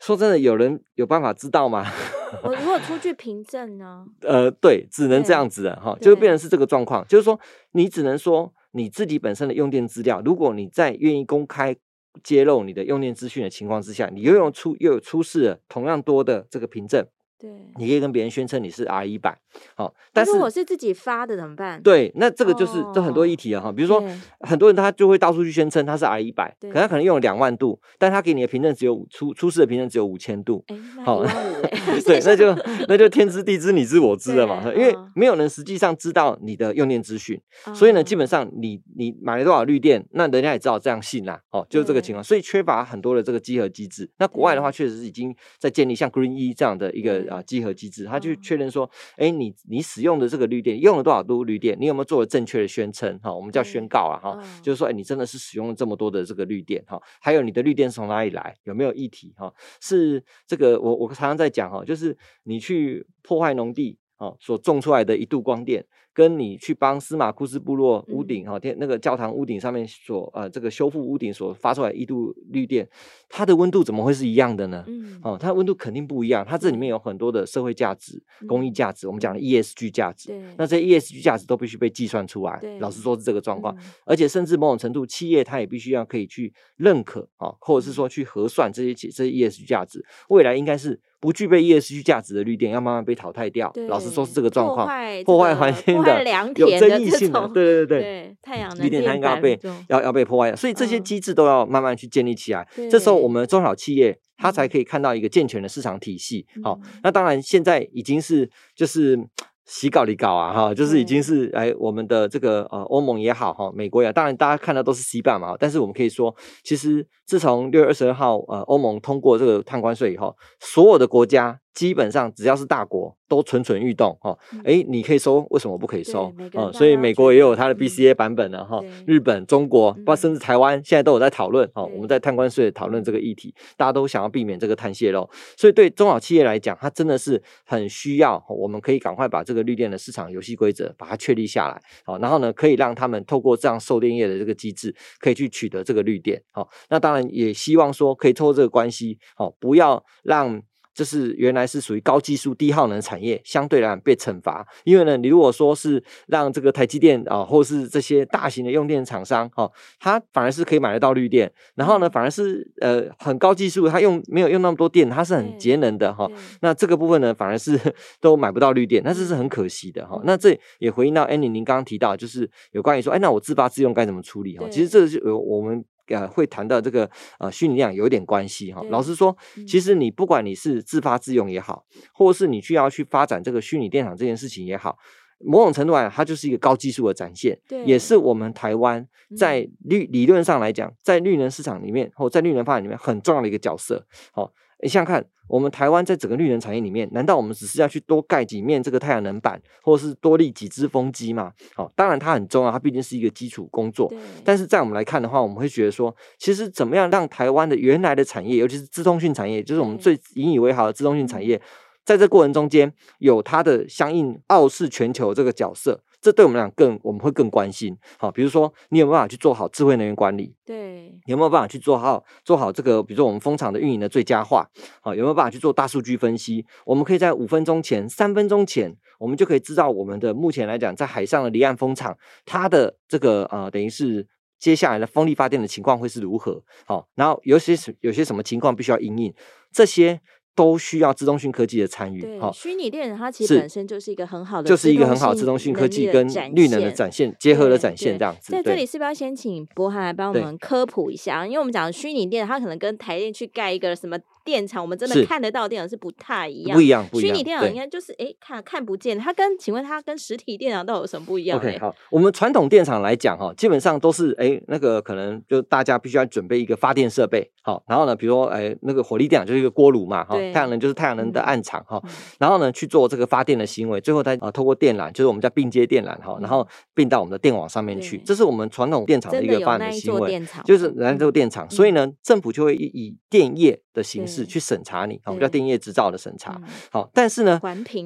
说真的，有人有办法知道吗？我如果出具凭证呢？呃，对，只能这样子的哈，就变成是这个状况，就是说，你只能说你自己本身的用电资料，如果你在愿意公开揭露你的用电资讯的情况之下，你又用出又有出示了同样多的这个凭证。对，你可以跟别人宣称你是 R 一百，好，但是如果是自己发的怎么办？对，那这个就是这很多议题啊哈。比如说，很多人他就会到处去宣称他是 R 一百，可他可能用了两万度，但他给你的凭证只有出出示的凭证只有五千度，好，对，那就那就天知地知你知我知了嘛，因为没有人实际上知道你的用电资讯，所以呢，基本上你你买了多少绿电，那人家也知道这样信啦，哦，就是这个情况，所以缺乏很多的这个稽核机制。那国外的话，确实是已经在建立像 Green E 这样的一个。啊，稽核机制，他就确认说，哎、欸，你你使用的这个绿电用了多少度绿电？你有没有做了正确的宣称？哈，我们叫宣告啊，哈，嗯、就是说，哎、欸，你真的是使用了这么多的这个绿电，哈，还有你的绿电是从哪里来？有没有议题？哈，是这个，我我常常在讲哈，就是你去破坏农地。哦所种出来的一度光电。跟你去帮司马库斯部落屋顶哈，天那个教堂屋顶上面所呃这个修复屋顶所发出来一度绿电，它的温度怎么会是一样的呢？嗯，哦，它的温度肯定不一样。它这里面有很多的社会价值、公益价值，我们讲的 ESG 价值。对，那这 ESG 价值都必须被计算出来。对，老实说是这个状况，而且甚至某种程度，企业它也必须要可以去认可啊，或者是说去核算这些这些 ESG 价值，未来应该是。不具备 ESG 价值的绿电要慢慢被淘汰掉。老实说是这个状况，破坏环境的、有争议性的，对对对对，太阳能绿电它应该要被要要被破坏，所以这些机制都要慢慢去建立起来。这时候我们中小企业它才可以看到一个健全的市场体系。好，那当然现在已经是就是。洗稿里稿啊，哈，就是已经是哎，我们的这个呃欧盟也好哈，美国也，当然大家看到都是 CBAM 嘛，但是我们可以说，其实自从六月二十二号呃欧盟通过这个碳关税以后，所有的国家。基本上只要是大国都蠢蠢欲动哈，哎，你可以收，为什么不可以收？哦，所以美国也有它的 BCA 版本了哈，日本、中国，包括甚至台湾现在都有在讨论哈，我们在碳关税讨论这个议题，大家都想要避免这个碳泄漏，所以对中小企业来讲，它真的是很需要，我们可以赶快把这个绿电的市场游戏规则把它确立下来，好，然后呢，可以让他们透过这样售电业的这个机制，可以去取得这个绿电，好，那当然也希望说可以透过这个关系，好，不要让。就是原来是属于高技术、低耗能产业，相对来讲被惩罚。因为呢，你如果说是让这个台积电啊，或是这些大型的用电厂商，哈，它反而是可以买得到绿电。然后呢，反而是呃很高技术，它用没有用那么多电，它是很节能的哈。那这个部分呢，反而是 都买不到绿电，那这是很可惜的哈。那这也回应到 Annie 您刚刚提到，就是有关于说，哎，那我自发自用该怎么处理哈？其实这就呃我们。呃，会谈到这个呃虚拟电厂有点关系哈。老实说，其实你不管你是自发自用也好，或是你需要去发展这个虚拟电厂这件事情也好，某种程度来讲，它就是一个高技术的展现，对，也是我们台湾在绿理论上来讲，在绿能市场里面或在绿能发展里面很重要的一个角色。好，你想想看。我们台湾在整个绿能产业里面，难道我们只是要去多盖几面这个太阳能板，或者是多立几只风机吗？好，当然它很重要，它毕竟是一个基础工作。但是在我们来看的话，我们会觉得说，其实怎么样让台湾的原来的产业，尤其是资通讯产业，就是我们最引以为豪的资通讯产业，在这过程中间有它的相应傲视全球这个角色。这对我们俩更，我们会更关心。好，比如说你有没有办法去做好智慧能源管理？对，有没有办法去做好做好这个？比如说我们风场的运营的最佳化？好，有没有办法去做大数据分析？我们可以在五分钟前、三分钟前，我们就可以知道我们的目前来讲，在海上的离岸风场，它的这个呃，等于是接下来的风力发电的情况会是如何？好，然后有些有些什么情况必须要应应这些。都需要自动讯科技的参与。好，虚拟电它其实本身就是一个很好的，就是一个很好自动讯科技跟绿能的展现结合的展现这样子。在这里是不是要先请博涵来帮我们科普一下？因为我们讲的虚拟电，它可能跟台电去盖一个什么？电厂我们真的看得到电厂是不太一样，不一样，不一样。虚拟电厂应该就是哎看看不见，它跟请问它跟实体电厂都有什么不一样？OK，好，我们传统电厂来讲哈，基本上都是哎那个可能就大家必须要准备一个发电设备，好，然后呢，比如说哎那个火力电厂就是一个锅炉嘛，哈，太阳能就是太阳能的暗场哈，然后呢去做这个发电的行为，最后再啊透过电缆，就是我们叫并接电缆哈，然后并到我们的电网上面去，这是我们传统电厂的一个发电的行为，就是来这个电厂，所以呢政府就会以电业的形式去审查你，我们叫电业执照的审查。好，但是呢，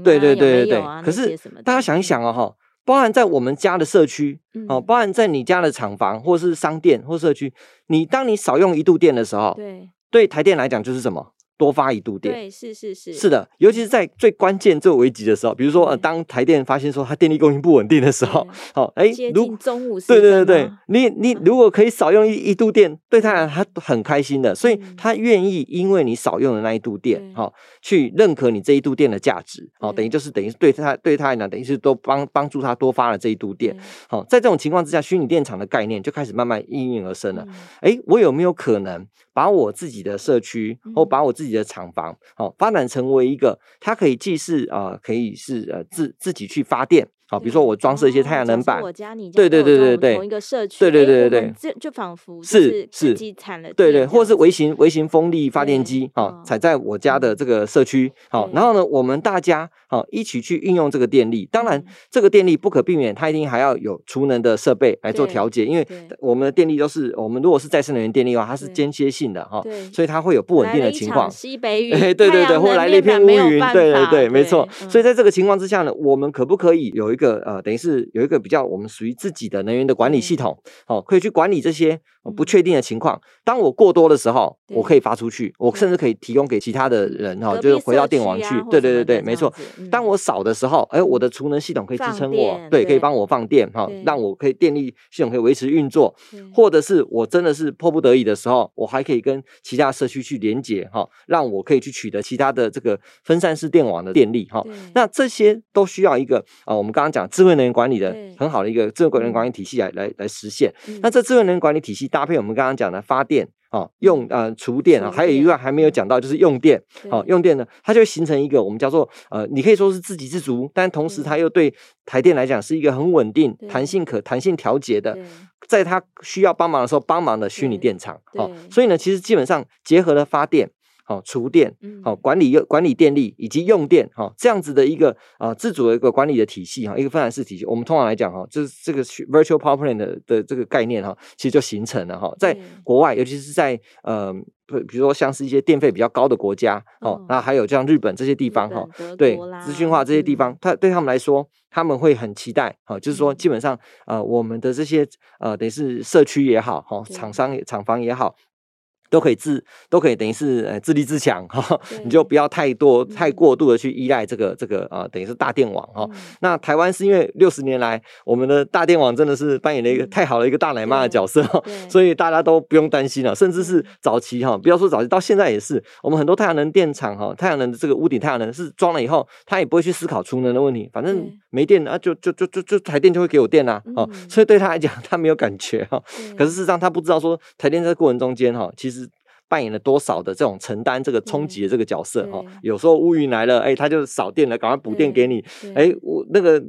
对对对对对，可是大家想一想哦，哈，包含在我们家的社区，哦，包含在你家的厂房或是商店或社区，你当你少用一度电的时候，对，对台电来讲就是什么？多发一度电，对，是是是，是的，尤其是在最关键、最危急的时候，比如说呃，当台电发现说它电力供应不稳定的时候，好，哎，如中午，对对对对，你你如果可以少用一一度电，对他来他很开心的，所以他愿意因为你少用的那一度电，好，去认可你这一度电的价值，好，等于就是等于对他对他来讲，等于是都帮帮助他多发了这一度电，好，在这种情况之下，虚拟电厂的概念就开始慢慢应运而生了。哎，我有没有可能把我自己的社区或把我自己自己的厂房，哦，发展成为一个，它可以既是啊、可以是呃自自己去发电，好，比如说我装设一些太阳能板，我家你对对对对对，同一个社区，对对对对对，这就仿佛是自己产了，对对，或者是微型微型风力发电机，好，踩在我家的这个社区，好，然后呢，我们大家好一起去运用这个电力，当然这个电力不可避免，它一定还要有储能的设备来做调节，因为我们的电力都是我们如果是再生能源电力的话，它是间歇性的哈，所以它会有不稳定的情况，西北雨，对对对，或来了一片乌云，对对对，没错，所以在这个情况之下呢，我们可不可以有一个呃，等于是有一个比较我们属于自己的能源的管理系统，哦，可以去管理这些不确定的情况。当我过多的时候，我可以发出去，我甚至可以提供给其他的人哈，就是回到电网去。对对对对，没错。当我少的时候，哎，我的储能系统可以支撑我，对，可以帮我放电哈，让我可以电力系统可以维持运作。或者是我真的是迫不得已的时候，我还可以跟其他社区去连接哈，让我可以去取得其他的这个分散式电网的电力哈。那这些都需要一个啊，我们刚刚讲智慧能源管理的很好的一个智慧能源管理体系来来来实现。那这智慧能源管理体系搭配我们刚刚讲的发电啊，用呃储电啊，还有一个还没有讲到就是用电啊，用电呢，它就会形成一个我们叫做呃，你可以说是自给自足，但同时它又对台电来讲是一个很稳定、弹性可弹性调节的，在它需要帮忙的时候帮忙的虚拟电厂。好，所以呢，其实基本上结合了发电。好，厨电，好管理用管理电力以及用电，哈，这样子的一个啊自主的一个管理的体系，哈，一个分散式体系。我们通常来讲，哈，就是这个 virtual power plant 的的这个概念，哈，其实就形成了，哈，在国外，尤其是在呃，比如说像是一些电费比较高的国家，哦，那还有像日本这些地方，哈，对，资讯化这些地方，它对他们来说，他们会很期待，哈，就是说基本上，呃，我们的这些呃，等于是社区也好，哈，厂商厂房也好。都可以自都可以等于是呃自立自强哈，你就不要太多太过度的去依赖这个这个啊，等于是大电网哈。那台湾是因为六十年来我们的大电网真的是扮演了一个太好的一个大奶妈的角色，所以大家都不用担心了。甚至是早期哈，不要说早期，到现在也是，我们很多太阳能电厂哈，太阳能的这个屋顶太阳能是装了以后，它也不会去思考储能的问题，反正没电啊，就就就就就台电就会给我电啊，哦，所以对他来讲他没有感觉哈。可是事实上他不知道说台电在过程中间哈，其实。扮演了多少的这种承担这个冲击的这个角色哈？有时候乌云来了，哎，他就少电了，赶快补电给你。哎，我那个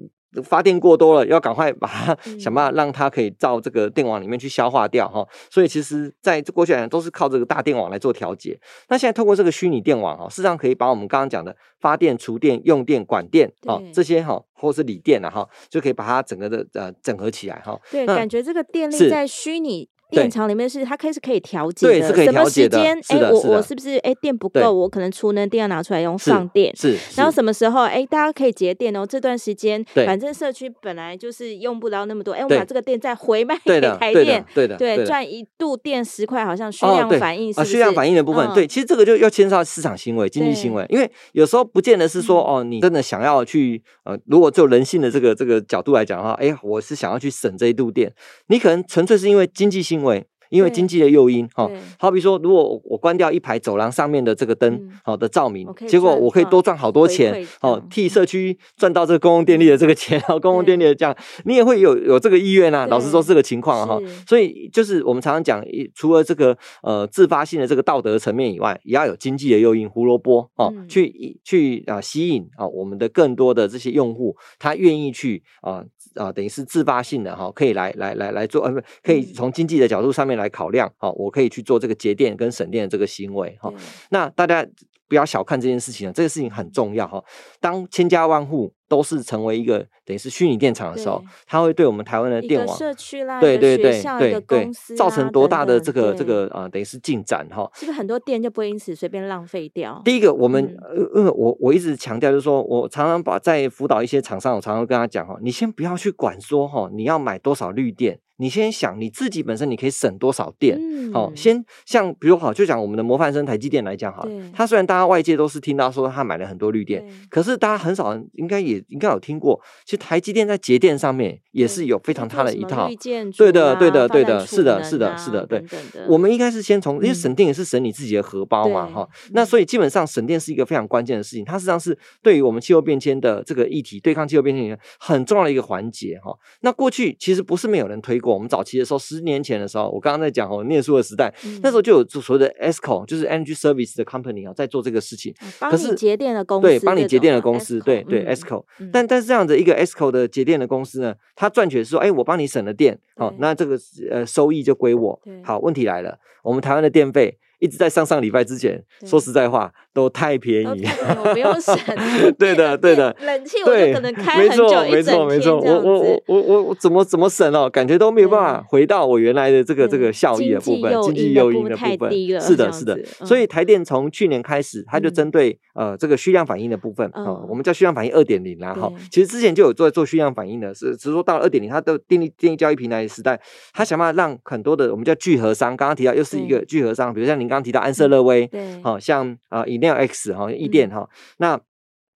发电过多了，要赶快把它想办法让它可以到这个电网里面去消化掉哈。所以其实在这过去来讲，都是靠这个大电网来做调节。那现在透过这个虚拟电网哈，事实上可以把我们刚刚讲的发电、储电、用电、管电啊这些哈，或是锂电啊哈，就可以把它整个的呃整合起来哈。对，感觉这个电力在虚拟。电厂里面是它可以是可以调节的，对，是可以调节的。什么时间？哎，我我是不是哎电不够？我可能储能电要拿出来用放电。是。然后什么时候哎大家可以节电哦？这段时间，反正社区本来就是用不到那么多，哎，我把这个电再回卖给台电，对的，对，赚一度电十块，好像需量反应是。啊，需量反应的部分，对，其实这个就要牵涉到市场行为、经济行为，因为有时候不见得是说哦，你真的想要去呃，如果就人性的这个这个角度来讲的话，哎，我是想要去省这一度电，你可能纯粹是因为经济行为。因为经济的诱因，哈，好比说，如果我关掉一排走廊上面的这个灯，好的照明，结果我可以多赚好多钱，哦，替社区赚到这个公共电力的这个钱，然后公共电力的这样，你也会有有这个意愿啊。老实说，这个情况哈，所以就是我们常常讲，除了这个呃自发性的这个道德层面以外，也要有经济的诱因，胡萝卜哦，去去啊吸引啊我们的更多的这些用户，他愿意去啊。啊，等于是自发性的哈，可以来来来来做，呃，不，可以从经济的角度上面来考量，好，我可以去做这个节电跟省电的这个行为哈。那大家不要小看这件事情啊，这个事情很重要哈。当千家万户都是成为一个等于是虚拟电厂的时候，它会对我们台湾的电网、社区啦、对对对对对，造成多大的这个这个啊，等于是进展哈。是不是很多电就不会因此随便浪费掉？第一个，我们呃呃，我我一直强调就是说，我常常把在辅导一些厂商，我常常跟他讲哈，你先不要去管说哈，你要买多少绿电。你先想你自己本身你可以省多少电？好，先像比如好，就讲我们的模范生台积电来讲哈，它虽然大家外界都是听到说它买了很多绿电，可是大家很少人应该也应该有听过，其实台积电在节电上面也是有非常它的一套。对的，对的，对的，是的，是的，是的，对。我们应该是先从，因为省电也是省你自己的荷包嘛，哈。那所以基本上省电是一个非常关键的事情，它实际上是对于我们气候变迁的这个议题对抗气候变迁很重要的一个环节哈。那过去其实不是没有人推。过。我们早期的时候，十年前的时候，我刚刚在讲我念书的时代，嗯、那时候就有所谓的 ESCO，就是 Energy Service 的 Company 啊，在做这个事情。可是节电的公司，对，帮你节电的公司，对对 ESCO。但但是这样的一个 ESCO 的节电的公司呢，它赚取是说，哎，我帮你省了电，好，那这个呃收益就归我。好，问题来了，我们台湾的电费。一直在上上礼拜之前，说实在话，都太便宜，我不用省。对的，对的，冷气我就可能开很久，没错，没错，我我我我我我怎么怎么省哦？感觉都没有办法回到我原来的这个这个效益的部分，经济诱因的部分，是的，是的。所以台电从去年开始，它就针对呃这个虚量反应的部分啊，我们叫虚量反应二点零啦哈。其实之前就有做做虚量反应的，是只是说到了二点零，它的电力电力交易平台的时代，它想办法让很多的我们叫聚合商，刚刚提到又是一个聚合商，比如像您刚刚提到安瑟勒威，对，好像啊 Enel X 哈。易店哈，那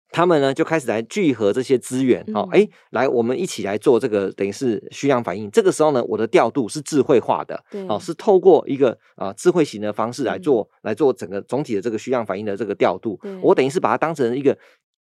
他们呢就开始来聚合这些资源，好，哎，来我们一起来做这个等于是需氧反应。这个时候呢，我的调度是智慧化的，哦，是透过一个啊智慧型的方式来做，来做整个总体的这个需氧反应的这个调度。我等于是把它当成一个。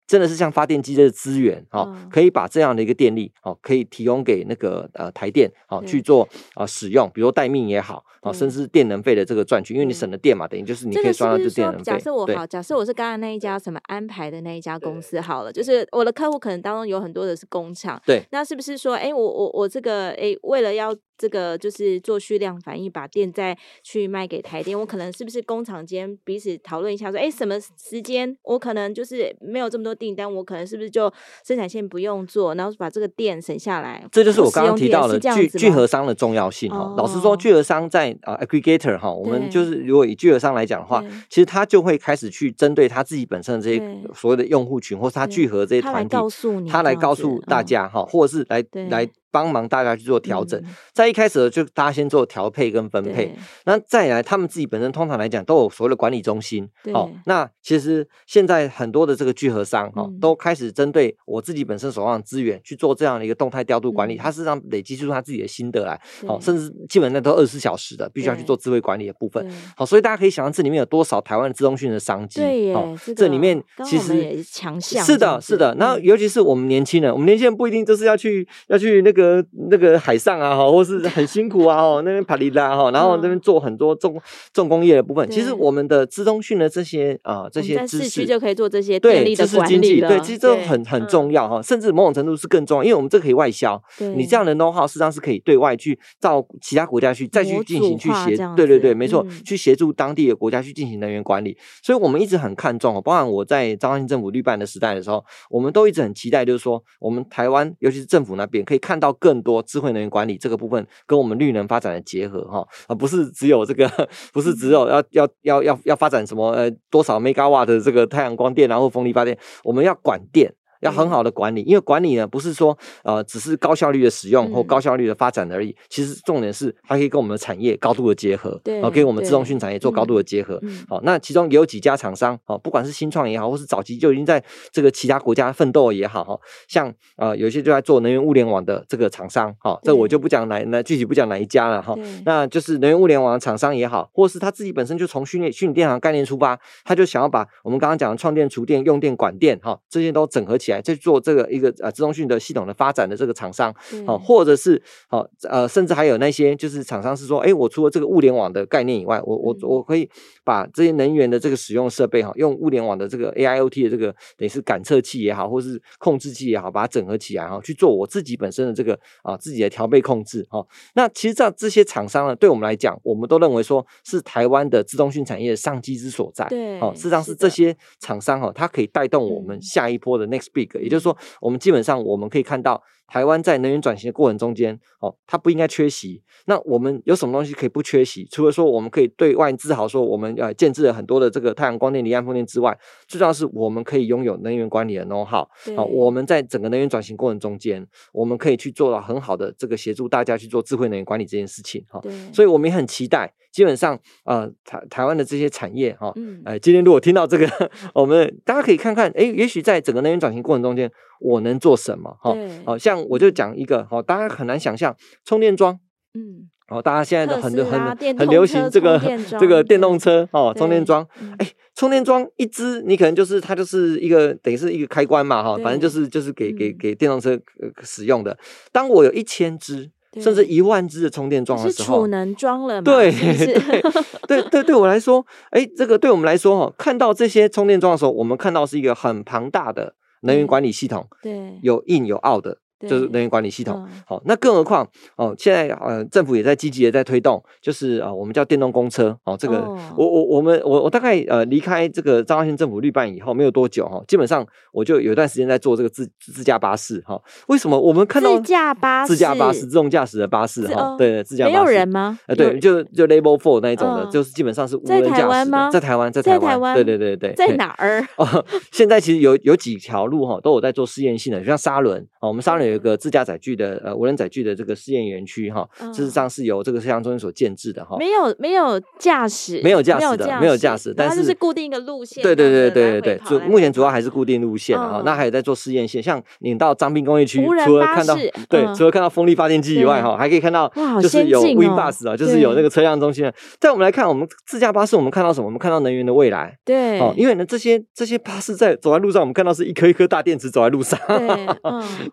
真的是像发电机的资源，哦，可以把这样的一个电力，哦，可以提供给那个呃台电，哦去做啊使用，比如待命也好，哦，甚至电能费的这个赚取，因为你省了电嘛，等于就是你可以赚到这电能费。假设我好，假设我是刚刚那一家什么安排的那一家公司好了，就是我的客户可能当中有很多的是工厂，对，那是不是说，哎，我我我这个，哎，为了要。这个就是做虚量反应，把电再去卖给台电。我可能是不是工厂间彼此讨论一下，说，哎，什么时间我可能就是没有这么多订单，我可能是不是就生产线不用做，然后把这个电省下来？这就是我刚刚提到的聚聚合商的重要性哈。哦、老实说，聚合商在啊、uh, aggregator 哈，我们就是如果以聚合商来讲的话，其实他就会开始去针对他自己本身的这些所谓的用户群，或是他聚合这些团体，他来告诉你，他来告诉大家哈，嗯、或者是来对来。帮忙大家去做调整，在一开始就大家先做调配跟分配，那再来他们自己本身通常来讲都有所谓的管理中心，哦，那其实现在很多的这个聚合商哈，都开始针对我自己本身手上的资源去做这样的一个动态调度管理，他事实上累积出他自己的心得来，好，甚至基本上都二十四小时的，必须要去做智慧管理的部分，好，所以大家可以想象这里面有多少台湾的资通讯的商机，对，这里面其实是强项，是的，是的，那尤其是我们年轻人，我们年轻人不一定就是要去要去那个那个。海上啊，哈，或是很辛苦啊，哈，那边帕里拉哈，然后那边做很多重重工业的部分。其实我们的资通讯的这些啊，这些知识就可以做这些电力的管理了。对，其实这很很重要哈，甚至某种程度是更重要，因为我们这可以外销。你这样的 know how 实际上是可以对外去到其他国家去再去进行去协，对对对，没错，去协助当地的国家去进行能源管理。所以我们一直很看重，包含我在彰化县政府绿办的时代的时候，我们都一直很期待，就是说我们台湾，尤其是政府那边，可以看到更多智慧能源管理这个部分跟我们绿能发展的结合哈，啊不是只有这个，不是只有要要要要要发展什么呃多少 megawatt 的这个太阳光电然后风力发电，我们要管电。要很好的管理，因为管理呢不是说呃只是高效率的使用或高效率的发展而已，其实重点是它可以跟我们的产业高度的结合，对，跟我们自动讯产业做高度的结合。好，那其中也有几家厂商，哦，不管是新创也好，或是早期就已经在这个其他国家奋斗也好，哈，像呃有些就在做能源物联网的这个厂商，哈，这我就不讲哪哪具体不讲哪一家了哈，那就是能源物联网的厂商也好，或是他自己本身就从虚拟虚拟电厂概念出发，他就想要把我们刚刚讲的创电、厨电、用电、管电，哈，这些都整合起来。在做这个一个呃自动讯的系统的发展的这个厂商，好，或者是好呃，甚至还有那些就是厂商是说，哎，我除了这个物联网的概念以外，我我我可以把这些能源的这个使用设备哈，用物联网的这个 AIoT 的这个等于是感测器也好，或是控制器也好，把它整合起来哈，去做我自己本身的这个啊自己的调配控制哈。那其实这这些厂商呢，对我们来讲，我们都认为说是台湾的自动讯产业的商机之所在。对，哦，事实上是这些厂商哈，它可以带动我们下一波的 next big。也就是说，我们基本上我们可以看到，台湾在能源转型的过程中间，哦，它不应该缺席。那我们有什么东西可以不缺席？除了说我们可以对外自豪说我们呃建置了很多的这个太阳光电、离岸风电之外，最重要是我们可以拥有能源管理的 know-how。好，我们在整个能源转型过程中间，我们可以去做到很好的这个协助大家去做智慧能源管理这件事情。哈，所以我们也很期待。基本上，呃，台台湾的这些产业，哈，哎，今天如果听到这个，我们大家可以看看，哎，也许在整个能源转型过程中间，我能做什么？哈，好像我就讲一个，好，大家很难想象充电桩，嗯，哦，大家现在都很很很流行这个这个电动车，哦，充电桩，哎，充电桩一支，你可能就是它就是一个等于是一个开关嘛，哈，反正就是就是给给给电动车使用的。当我有一千支。甚至一万支的充电桩的时候，储能装了嘛？对对对对，对我来说，哎，这个对我们来说哈，看到这些充电桩的时候，我们看到是一个很庞大的能源管理系统，对，有 in 有 out 的。就是能源管理系统，好、嗯，那更何况哦，现在呃，政府也在积极的在推动，就是啊、呃，我们叫电动公车，哦，这个、哦、我我我们我我大概呃离开这个彰化县政府绿办以后没有多久哈，基本上我就有一段时间在做这个自自驾巴士哈。为什么我们看到自驾巴士、自驾巴士、自动驾驶的巴士哈？对，自驾巴士没有人吗？呃，对，就就 Level Four 那一种的，嗯、就是基本上是无人驾驶的。在台湾吗？在台湾，在台湾，对对对对，在哪儿？哦，现在其实有有几条路哈，都有在做试验性的，就像沙轮哦，我们沙仑有一个自驾载具。的呃无人载具的这个试验园区哈，事实上是由这个摄像中心所建制的哈，没有没有驾驶，没有驾驶的，没有驾驶，但是是固定一个路线。对对对对对对，主目前主要还是固定路线哈，那还有在做试验线，像你到张滨工业区，除了看到对，除了看到风力发电机以外哈，还可以看到就是有 WinBus 啊，就是有那个车辆中心。在我们来看，我们自驾巴士，我们看到什么？我们看到能源的未来。对，哦，因为呢，这些这些巴士在走在路上，我们看到是一颗一颗大电池走在路上。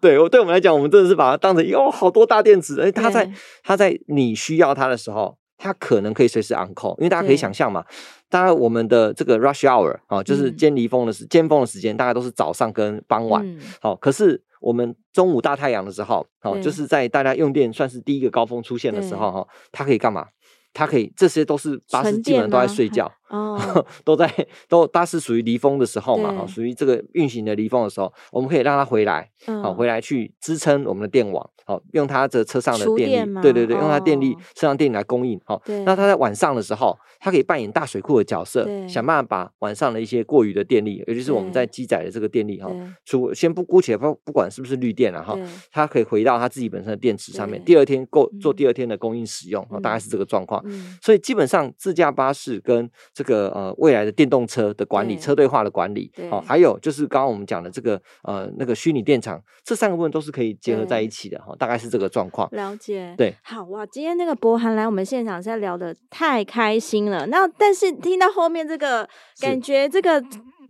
对 我对我们来讲，我们真的是把它当成哦好。多大电池？哎，它在它在你需要它的时候，它可能可以随时 on call。因为大家可以想象嘛，当然我们的这个 rush hour 啊，就是尖离峰的时尖峰的时间，大概都是早上跟傍晚。好，可是我们中午大太阳的时候，好，就是在大家用电算是第一个高峰出现的时候，哈，它可以干嘛？它可以，这些都是巴士基本上都在睡觉，哦，都在都它是属于离峰的时候嘛，哈，属于这个运行的离峰的时候，我们可以让它回来，好，回来去支撑我们的电网。好，用它的车上的电力，对对对，用它电力车上电力来供应。好，那它在晚上的时候，它可以扮演大水库的角色，想办法把晚上的一些过余的电力，尤其是我们在机载的这个电力哈，除先不姑且不不管是不是绿电了哈，它可以回到它自己本身的电池上面，第二天够做第二天的供应使用，大概是这个状况。所以基本上自驾巴士跟这个呃未来的电动车的管理、车队化的管理，哦，还有就是刚刚我们讲的这个呃那个虚拟电厂，这三个部分都是可以结合在一起的哈。大概是这个状况，了解。对，好哇，今天那个博涵来我们现场，现在聊的太开心了。那但是听到后面这个，感觉这个。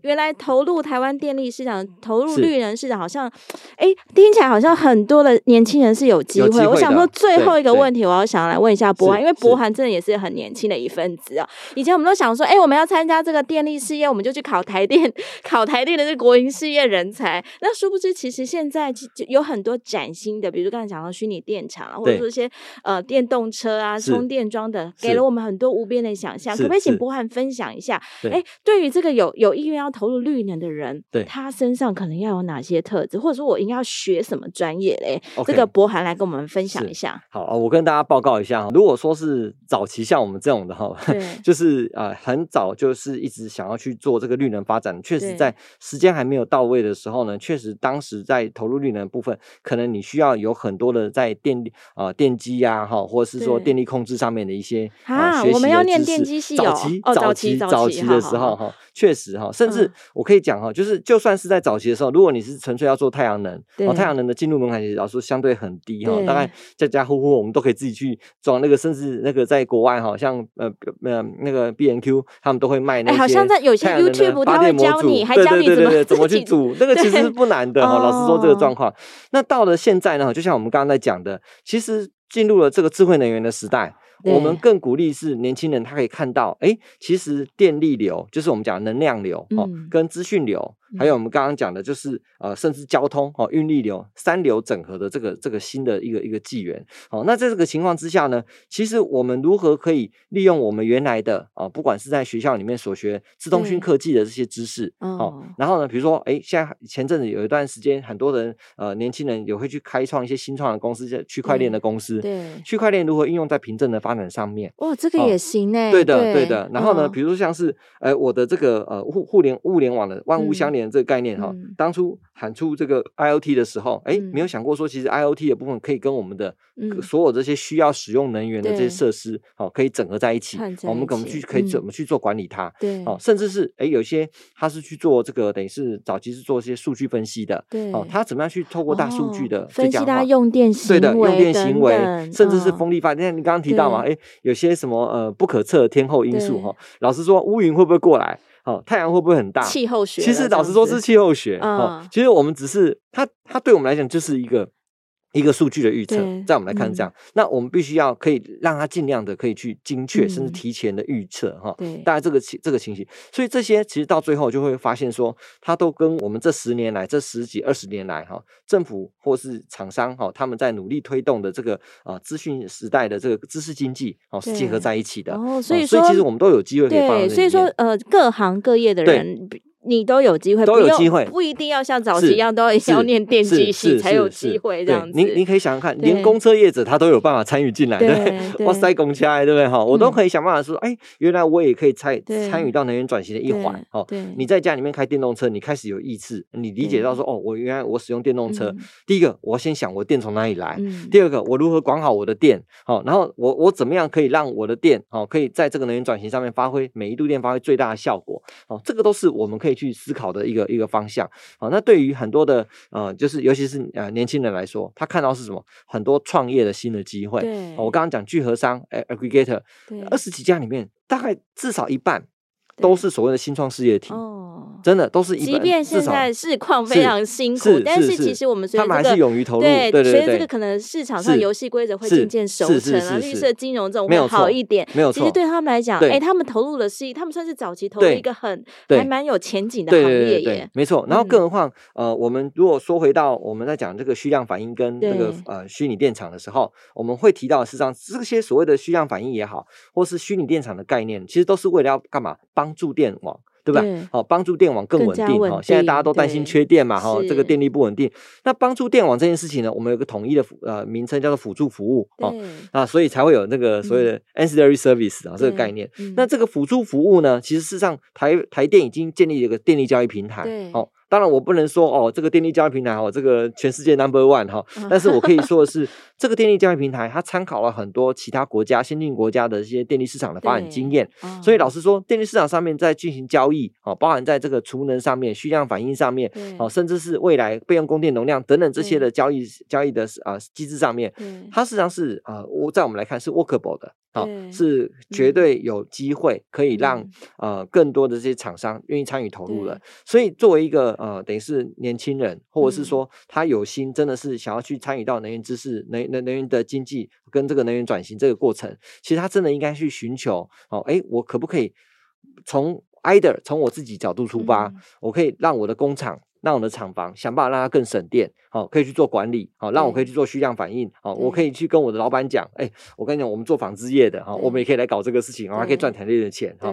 原来投入台湾电力市场，投入绿能市场，好像，哎，听起来好像很多的年轻人是有机会。会我想说最后一个问题，我要想要来问一下博涵，因为博涵真的也是很年轻的一份子啊。以前我们都想说，哎，我们要参加这个电力事业，我们就去考台电，考台电的这国营事业人才。那殊不知，其实现在就有很多崭新的，比如刚才讲到虚拟电厂啊，或者说一些呃电动车啊、充电桩等，给了我们很多无边的想象。可不可以请博涵分享一下？哎，对于这个有有意愿要投入绿能的人，对他身上可能要有哪些特质，或者说我应该要学什么专业嘞？Okay, 这个博涵来跟我们分享一下。好，我跟大家报告一下哈。如果说是早期像我们这种的哈，对就是呃很早就是一直想要去做这个绿能发展，确实在时间还没有到位的时候呢，确实当时在投入绿能部分，可能你需要有很多的在电力啊、呃、电机呀哈，或者是说电力控制上面的一些啊，我们要念电机系早期早期早期的时候哈，确实哈，甚至我可以讲哈，就是就算是在早期的时候，如果你是纯粹要做太阳能，哦，太阳能的进入门槛其实老实说相对很低哈，大概家家户户我们都可以自己去装那个，甚至那个在国外哈，像呃呃那个 B N Q 他们都会卖那些，好像在有些 YouTube 他会教你，还教你怎么怎么去组，那个其实是不难的哈。老实说这个状况，那到了现在呢，就像我们刚刚在讲的，其实进入了这个智慧能源的时代。我们更鼓励是年轻人，他可以看到，哎，其实电力流就是我们讲的能量流哦，跟资讯流。还有我们刚刚讲的，就是呃，甚至交通哦，运力流三流整合的这个这个新的一个一个纪元。好，那在这个情况之下呢，其实我们如何可以利用我们原来的啊，不管是在学校里面所学资通讯科技的这些知识，哦，然后呢，比如说，哎，现在前阵子有一段时间，很多人呃，年轻人也会去开创一些新创的公司，叫区块链的公司。对，区块链如何应用在凭证的发展上面？哇，这个也行呢。对的，对的。然后呢，比如说像是，呃，我的这个呃互互联物联网的万物相连。这个概念哈，嗯、当初喊出这个 IOT 的时候，哎、嗯，没有想过说，其实 IOT 的部分可以跟我们的所有这些需要使用能源的这些设施，好、嗯，可以整合在一起。一起我们怎么去可以怎么去做管理它？对、哦，甚至是哎，有些他是去做这个，等于是早期是做一些数据分析的。对，哦，他怎么样去透过大数据的、哦、分析它用电行为，对的，用电行为，等甚至是风力发电。你刚刚提到嘛，哎对，有些什么呃不可测的天候因素哈，老实说，乌云会不会过来？好，太阳会不会很大？气候学，其实老实说是气候学。嗯，其实我们只是它，它对我们来讲就是一个一个数据的预测，在我们来看是这样，嗯、那我们必须要可以让它尽量的可以去精确，嗯、甚至提前的预测哈。对，大概这个情这个情形，所以这些其实到最后就会发现说，它都跟我们这十年来、这十几二十年来哈，政府或是厂商哈，他们在努力推动的这个啊资讯时代的这个知识经济哦是结合在一起的。哦，所以说，所以其实我们都有机会可以。对，所以说呃，各行各业的人。你都有机会，都有机会，不一定要像早期一样都要念电机系才有机会这样子。您您可以想想看，连公车业者他都有办法参与进来，对，哇塞，拱起来，对不对？哈，我都可以想办法说，哎，原来我也可以参参与到能源转型的一环。哦，你在家里面开电动车，你开始有意识，你理解到说，哦，我原来我使用电动车，第一个我先想我电从哪里来，第二个我如何管好我的电，好，然后我我怎么样可以让我的电，哦，可以在这个能源转型上面发挥每一度电发挥最大的效果，哦，这个都是我们可以去思考的。一个一个方向，好，那对于很多的呃，就是尤其是呃年轻人来说，他看到是什么？很多创业的新的机会。对，我刚刚讲聚合商，哎，aggregator，二十几家里面，大概至少一半。都是所谓的新创事业体，哦，真的都是一。即便现在市况非常辛苦，但是其实我们随着这个，他们还是勇于投入，对对对。随着这个可能市场上游戏规则会渐渐熟成啊，绿色金融这种会好一点，没有错。其实对他们来讲，哎，他们投入的是，他们算是早期投入一个很还蛮有前景的行业耶。没错。然后更何况，呃，我们如果说回到我们在讲这个虚量反应跟这个呃虚拟电厂的时候，我们会提到，实际上这些所谓的虚量反应也好，或是虚拟电厂的概念，其实都是为了要干嘛？帮助电网。对吧？好，帮助电网更稳定哈。现在大家都担心缺电嘛，哈，这个电力不稳定。那帮助电网这件事情呢，我们有个统一的呃名称叫做辅助服务哦，啊，所以才会有那个所谓的 ancillary service 啊这个概念。那这个辅助服务呢，其实事实上台台电已经建立了一个电力交易平台，哦。当然，我不能说哦，这个电力交易平台哦，这个全世界 number one 哈。但是我可以说的是，这个电力交易平台它参考了很多其他国家、先进国家的一些电力市场的发展经验。所以老实说，电力市场上面在进行交易哦，包含在这个储能上面、虚量反应上面哦，甚至是未来备用供电容量等等这些的交易交易的啊机制上面，它实际上是啊，我在我们来看是 workable 的。好，是绝对有机会可以让呃更多的这些厂商愿意参与投入的。所以作为一个呃等于是年轻人，或者是说他有心真的是想要去参与到能源知识、能能能源的经济跟这个能源转型这个过程，其实他真的应该去寻求哦，哎，我可不可以从 either 从我自己角度出发，我可以让我的工厂。让我的厂房想办法让它更省电，好，可以去做管理，好，让我可以去做虚量反应，好，我可以去跟我的老板讲，哎，我跟你讲，我们做纺织业的，哈，我们也可以来搞这个事情，然后还可以赚台内的钱，哈，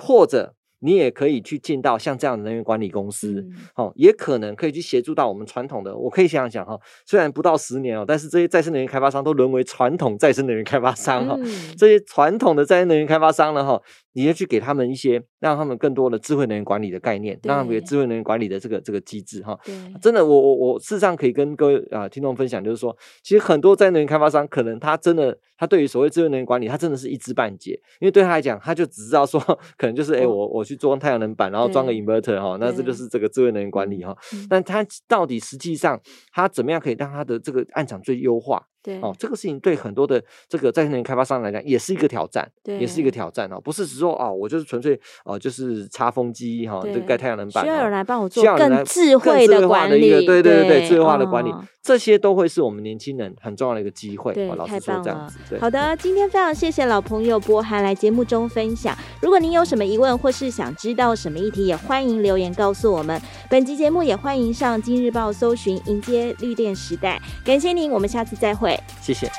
或者。你也可以去进到像这样的能源管理公司，好、嗯，也可能可以去协助到我们传统的。我可以想想哈，虽然不到十年哦，但是这些再生能源开发商都沦为传统再生能源开发商哈。嗯、这些传统的再生能源开发商呢哈，你要去给他们一些，让他们更多的智慧能源管理的概念，让他们有智慧能源管理的这个这个机制哈。对真的，我我我事实上可以跟各位啊、呃、听众分享，就是说，其实很多再生能源开发商可能他真的。他对于所谓智慧能源管理，他真的是一知半解，因为对他来讲，他就只知道说，可能就是哎、欸，我我去装太阳能板，然后装个 inverter 哈，那这就是这个智慧能源管理哈。对但他到底实际上，他怎么样可以让他的这个案场最优化？对哦，这个事情对很多的这个再生能源开发商来讲也是一个挑战，对，也是一个挑战哦。不是只说哦，我就是纯粹哦，就是插风机哈，这个盖太阳能板，需要有人来帮我做更智慧的管理，对对对对，智慧化的管理，这些都会是我们年轻人很重要的一个机会。对，太棒了。好的，今天非常谢谢老朋友博涵来节目中分享。如果您有什么疑问或是想知道什么议题，也欢迎留言告诉我们。本集节目也欢迎上今日报搜寻迎接绿电时代。感谢您，我们下次再会。谢谢。